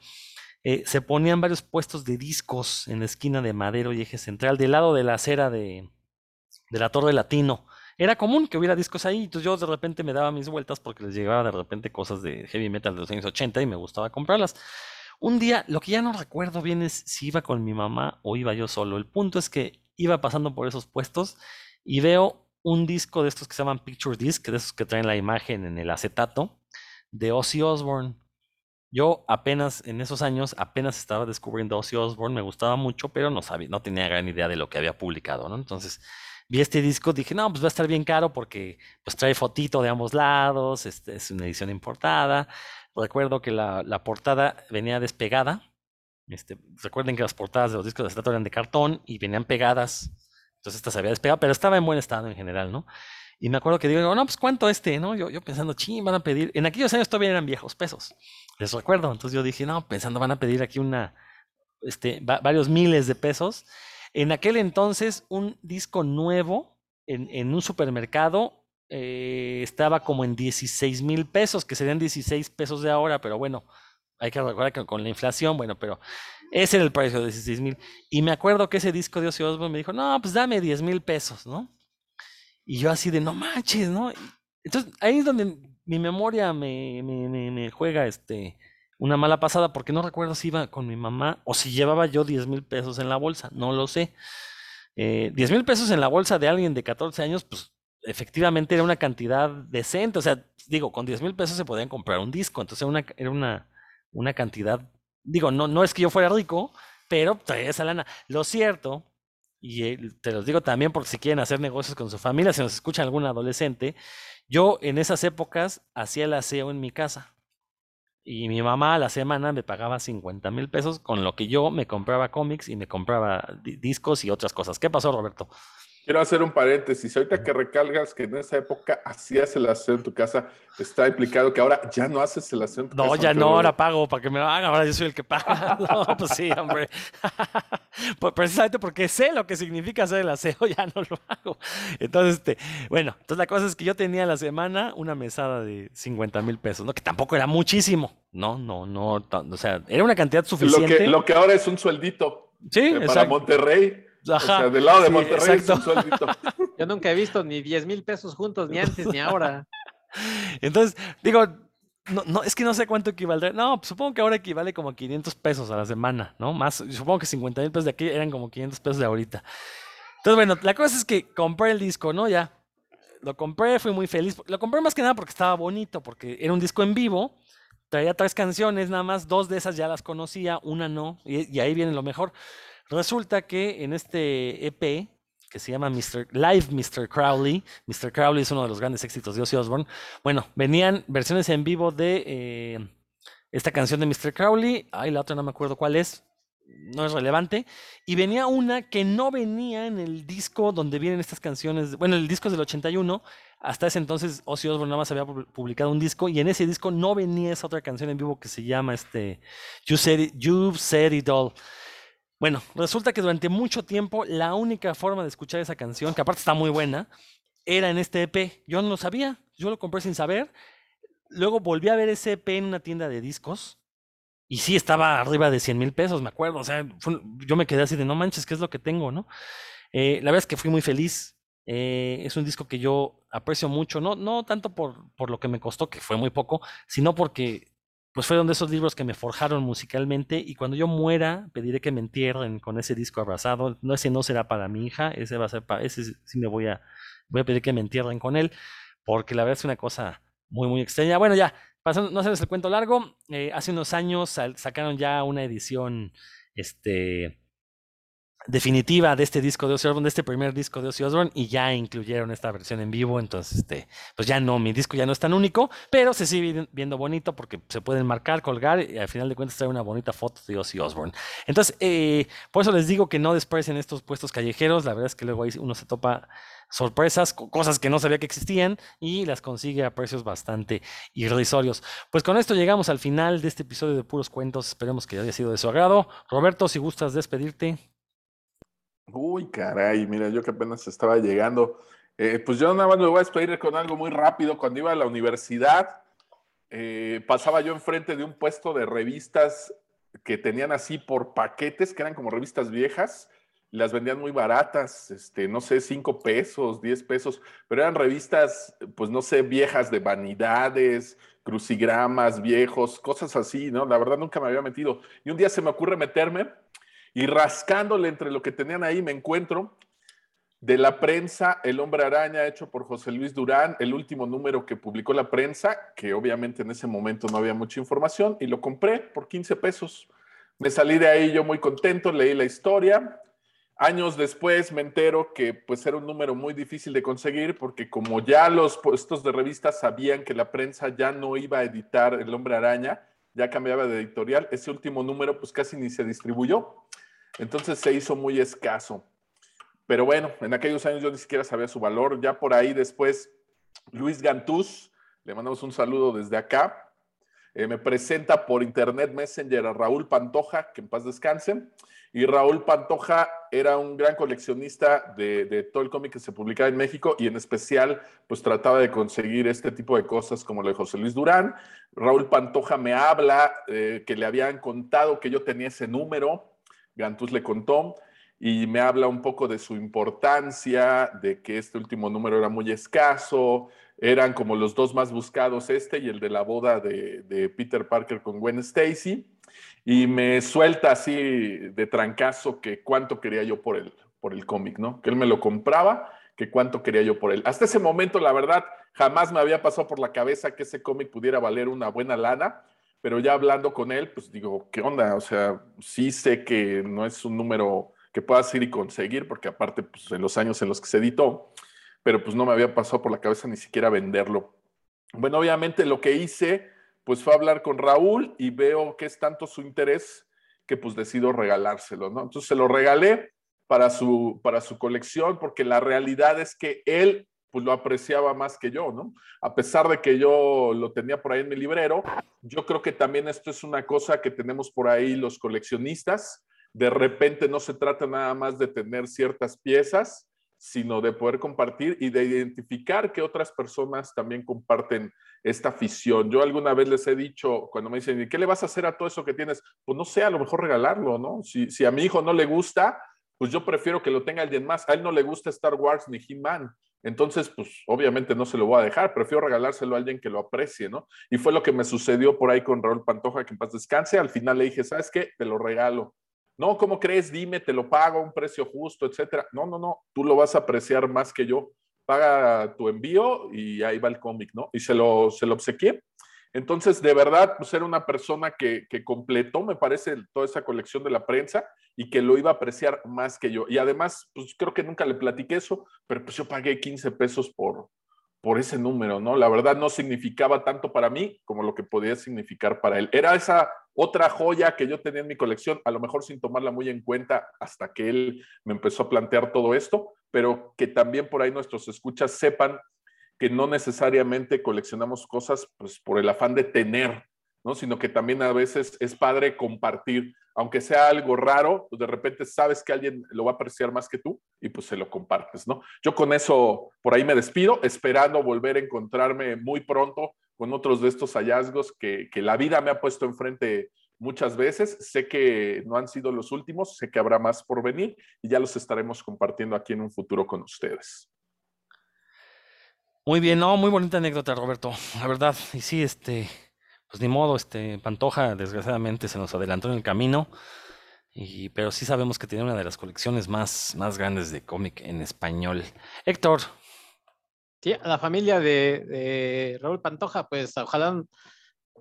eh, se ponían varios puestos de discos en la esquina de Madero y eje central, del lado de la acera de, de la Torre Latino era común que hubiera discos ahí, entonces yo de repente me daba mis vueltas porque les llegaba de repente cosas de heavy metal de los años 80 y me gustaba comprarlas. Un día, lo que ya no recuerdo bien es si iba con mi mamá o iba yo solo. El punto es que iba pasando por esos puestos y veo un disco de estos que se llaman Picture Disc, de esos que traen la imagen en el acetato, de Ozzy Osbourne. Yo apenas en esos años, apenas estaba descubriendo Ozzy Osbourne, me gustaba mucho, pero no sabía, no tenía gran idea de lo que había publicado, ¿no? Entonces vi este disco, dije, no, pues va a estar bien caro porque pues trae fotito de ambos lados, este, es una edición importada. Recuerdo que la, la portada venía despegada. Este, recuerden que las portadas de los discos de acetato eran de cartón y venían pegadas. Entonces esta se había despegado, pero estaba en buen estado en general, ¿no? Y me acuerdo que digo, no, pues cuánto este, ¿no? Yo, yo pensando, ching, van a pedir. En aquellos años todavía eran viejos pesos. Les recuerdo. Entonces yo dije, no, pensando, van a pedir aquí una, este, va- varios miles de pesos. En aquel entonces, un disco nuevo en, un supermercado eh, estaba como en 16 mil pesos, que serían 16 pesos de ahora, pero bueno, hay que recordar que con la inflación, bueno, pero ese era el precio de 16 mil. Y me acuerdo que ese disco de Ozzy Osbourne me dijo, no, pues dame 10 mil pesos, ¿no? Y yo así de, no manches, ¿no? Entonces ahí es donde mi memoria me, me, me, me juega este, una mala pasada, porque no recuerdo si iba con mi mamá o si llevaba yo 10 mil pesos en la bolsa, no lo sé. Eh, 10 mil pesos en la bolsa de alguien de 14 años, pues efectivamente era una cantidad decente. O sea, digo, con 10 mil pesos se podían comprar un disco, entonces una, era una, una cantidad, digo, no, no es que yo fuera rico, pero traía esa lana. Lo cierto, y eh, te los digo también porque si quieren hacer negocios con su familia, si nos escuchan algún adolescente, yo en esas épocas hacía el aseo en mi casa. Y mi mamá a la semana me pagaba 50 mil pesos, con lo que yo me compraba cómics y me compraba di- discos y otras cosas. ¿Qué pasó, Roberto? Quiero hacer un paréntesis. Ahorita que recalgas que en esa época hacías el aseo en tu casa, está implicado que ahora ya no haces el aseo en tu No, casa. ya pero- no, ahora pago para que me lo hagan, ahora yo soy el que paga. [laughs] No, pues sí, hombre. [laughs] Pues precisamente porque sé lo que significa hacer el aseo, [laughs] ya no lo hago. Entonces, este, bueno, entonces la cosa es que yo tenía a la semana una mesada de 50 mil pesos, ¿no? Que tampoco era muchísimo. No, no, no, o sea, era una cantidad Lo suficiente. que, lo que ahora es un sueldito Sí, eh, para exacto. O Ajá, sea, del lado de sí, Monterrey es un exacto. sueldito. [laughs] Yo nunca he visto ni 10 mil pesos juntos, ni antes ni ahora. Entonces, digo, no, no, es que no sé cuánto equivaldrá. No, pues supongo que ahora equivale como 500 pesos a la semana, ¿no? Más, supongo que 50 mil pesos de aquí eran como 500 pesos de ahorita. Entonces, bueno, la cosa es que compré el disco, ¿no? Ya. Lo compré, fui muy feliz. Lo compré más que nada porque estaba bonito, porque era un disco en vivo. Traía tres canciones nada más, dos de esas ya las conocía, una no, y, y ahí viene lo mejor. Resulta que en este EP, que se llama Mr. Live Mr. Crowley, Mr. Crowley es uno de los grandes éxitos de Ozzy Osbourne, bueno, venían versiones en vivo de eh, esta canción de Mr. Crowley, ay, la otra no me acuerdo cuál es, no es relevante, y venía una que no venía en el disco donde vienen estas canciones, bueno, el disco es del 81, hasta ese entonces Ozzy Osbourne nada más había pu- publicado un disco y en ese disco no venía esa otra canción en vivo que se llama este You You've Said It All. Bueno, resulta que durante mucho tiempo la única forma de escuchar esa canción, que aparte está muy buena, era en este EP. Yo no lo sabía, yo lo compré sin saber. Luego volví a ver ese EP en una tienda de discos y sí estaba arriba de 100 mil pesos, me acuerdo. O sea, yo me quedé así de no manches, ¿qué es lo que tengo, no? Eh, la verdad es que fui muy feliz. Eh, es un disco que yo aprecio mucho, no, no tanto por, por lo que me costó, que fue muy poco, sino porque pues fueron de esos libros que me forjaron musicalmente y cuando yo muera pediré que me entierren con ese disco abrazado. No, ese no será para mi hija, ese va a ser para, ese sí me voy a, voy a pedir que me entierren con él, porque la verdad es una cosa muy, muy extraña. Bueno, ya, pasando, no hacerles el cuento largo, eh, hace unos años sacaron ya una edición, este, definitiva de este disco de Ozzy Osbourne, de este primer disco de Ozzy Osbourne, y ya incluyeron esta versión en vivo, entonces, este, pues ya no, mi disco ya no es tan único, pero se sigue viendo bonito porque se pueden marcar, colgar, y al final de cuentas trae una bonita foto de Ozzy Osbourne. Entonces, eh, por eso les digo que no desprecien estos puestos callejeros, la verdad es que luego ahí uno se topa sorpresas, cosas que no sabía que existían y las consigue a precios bastante irrisorios. Pues con esto llegamos al final de este episodio de Puros Cuentos, esperemos que haya sido de su agrado. Roberto, si gustas despedirte. Uy, caray, mira, yo que apenas estaba llegando. Eh, pues yo nada más me voy a despedir con algo muy rápido. Cuando iba a la universidad, eh, pasaba yo enfrente de un puesto de revistas que tenían así por paquetes, que eran como revistas viejas, las vendían muy baratas, este, no sé, cinco pesos, diez pesos, pero eran revistas, pues no sé, viejas de vanidades, crucigramas viejos, cosas así, ¿no? La verdad nunca me había metido. Y un día se me ocurre meterme y rascándole entre lo que tenían ahí me encuentro de la prensa El hombre araña hecho por José Luis Durán, el último número que publicó la prensa, que obviamente en ese momento no había mucha información, y lo compré por 15 pesos. Me salí de ahí yo muy contento, leí la historia. Años después me entero que pues era un número muy difícil de conseguir porque como ya los puestos de revista sabían que la prensa ya no iba a editar El hombre araña, ya cambiaba de editorial, ese último número pues casi ni se distribuyó. Entonces se hizo muy escaso. Pero bueno, en aquellos años yo ni siquiera sabía su valor. Ya por ahí después, Luis Gantús, le mandamos un saludo desde acá, eh, me presenta por Internet Messenger a Raúl Pantoja, que en paz descanse. Y Raúl Pantoja era un gran coleccionista de, todo el cómic que se publicaba en México y en especial pues trataba de conseguir este tipo de cosas como lo de José Luis Durán. Raúl Pantoja me habla eh, que le habían contado que yo tenía ese número Gantús le contó y me habla un poco de su importancia, de que este último número era muy escaso, eran como los dos más buscados, este y el de la boda de, Peter Parker con Gwen Stacy, y me suelta así de trancazo que cuánto quería yo por el, por el cómic, ¿no? Que él me lo compraba, que cuánto quería yo por él. Hasta ese momento, la verdad, jamás me había pasado por la cabeza que ese cómic pudiera valer una buena lana, pero ya hablando con él, pues digo, ¿qué onda? O sea, sí sé que no es un número que puedas ir y conseguir, porque aparte, pues en los años en los que se editó, pero pues no me había pasado por la cabeza ni siquiera venderlo. Bueno, obviamente lo que hice, pues fue hablar con Raúl y veo que es tanto su interés que pues decido regalárselo, ¿no? Entonces se lo regalé para su, para su colección, porque la realidad es que él pues lo apreciaba más que yo, ¿no? A pesar de que yo lo tenía por ahí en mi librero, yo creo que también esto es una cosa que tenemos por ahí los coleccionistas. De repente no se trata nada más de tener ciertas piezas, sino de poder compartir y de identificar que otras personas también comparten esta afición. Yo alguna vez les he dicho, cuando me dicen, ¿qué le vas a hacer a todo eso que tienes? Pues no sé, a lo mejor regalarlo, ¿no? Si, si a mi hijo no le gusta, pues yo prefiero que lo tenga alguien más. A él no le gusta Star Wars ni He-Man. Entonces, pues obviamente no se lo voy a dejar, prefiero regalárselo a alguien que lo aprecie, ¿no? Y fue lo que me sucedió por ahí con Raúl Pantoja, que en paz descanse. Al final le dije, ¿sabes qué? Te lo regalo. No, ¿cómo crees? Dime, te lo pago a un precio justo, etcétera. No, no, no, tú lo vas a apreciar más que yo. Paga tu envío y ahí va el cómic, ¿no? Y se lo, se lo obsequié. Entonces, de verdad, pues era una persona que, que, completó, me parece, toda esa colección de la prensa y que lo iba a apreciar más que yo. Y además, pues creo que nunca le platiqué eso, pero pues yo pagué 15 pesos por, por ese número, ¿no? La verdad no significaba tanto para mí como lo que podía significar para él. Era esa otra joya que yo tenía en mi colección, a lo mejor sin tomarla muy en cuenta hasta que él me empezó a plantear todo esto, pero que también por ahí nuestros escuchas sepan que no necesariamente coleccionamos cosas pues, por el afán de tener, ¿no? sino que también a veces es padre compartir, aunque sea algo raro, pues de repente sabes que alguien lo va a apreciar más que tú y pues se lo compartes, ¿no? Yo con eso por ahí me despido, esperando volver a encontrarme muy pronto con otros de estos hallazgos que, la vida me ha puesto enfrente muchas veces. Sé que no han sido los últimos, sé que habrá más por venir y ya los estaremos compartiendo aquí en un futuro con ustedes. Muy bien, no, muy bonita anécdota, Roberto, la verdad. Y sí, este, pues ni modo, este, Pantoja desgraciadamente se nos adelantó en el camino. Y, pero sí sabemos que tiene una de las colecciones más, más grandes de cómic en español. Héctor, Sí, a la familia de, de Raúl Pantoja, pues ojalá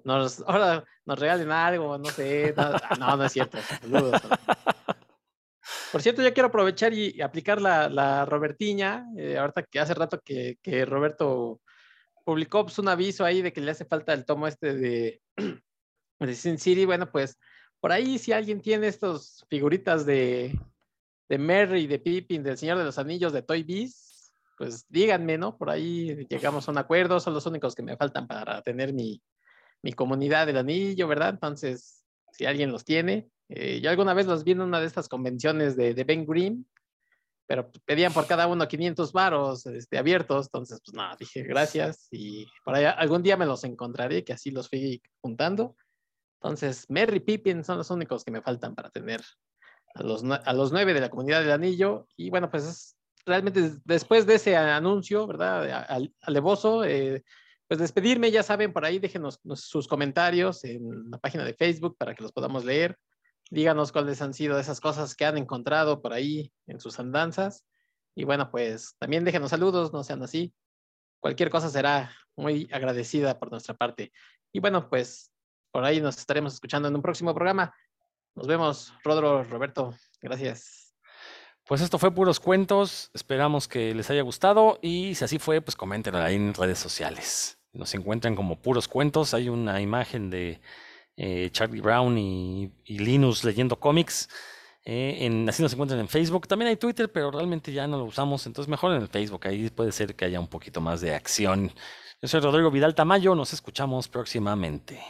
nos, ahora nos regalen algo, no sé. No, no, no es cierto. Saludos. Por cierto, yo quiero aprovechar y, aplicar la, la Robertiña. eh, ahorita que hace rato que, Roberto publicó pues, un aviso ahí de que le hace falta el tomo este de, [clears throat] de Sin City. Bueno, pues por ahí si alguien tiene estos figuritas de, de Merry, de Pippin, del Señor de los Anillos, de Toy Biz, pues díganme, ¿no? Por ahí llegamos a un acuerdo, son los únicos que me faltan para tener mi, mi comunidad del anillo, ¿verdad? Entonces, si alguien los tiene, eh, yo alguna vez los vi en una de estas convenciones de, de Ben Grimm, pero pedían por cada uno 500 varos este, abiertos, entonces, pues nada, dije gracias y por ahí algún día me los encontraré, que así los fui juntando. Entonces, Merry Pippin son los únicos que me faltan para tener a los, a los nueve de la comunidad del anillo. Y bueno, pues es- realmente des- después de ese anuncio, ¿verdad? al- Alevoso, eh, pues despedirme, ya saben, por ahí déjenos nos- sus comentarios en la página de Facebook para que los podamos leer. Díganos cuáles han sido esas cosas que han encontrado por ahí en sus andanzas. Y bueno, pues también déjenos saludos, no sean así. Cualquier cosa será muy agradecida por nuestra parte. Y bueno, pues por ahí nos estaremos escuchando en un próximo programa. Nos vemos, Rodro, Roberto. Gracias. Pues esto fue puros cuentos. Esperamos que les haya gustado y si así fue, pues comenten ahí en redes sociales. Nos encuentran como puros cuentos. Hay una imagen de eh, Charlie Brown y, y Linus leyendo cómics. eh, en, así nos encuentran en Facebook. También hay Twitter, pero realmente ya no lo usamos. Entonces mejor en el Facebook. Ahí puede ser que haya un poquito más de acción. Yo soy Rodrigo Vidal Tamayo. Nos escuchamos próximamente.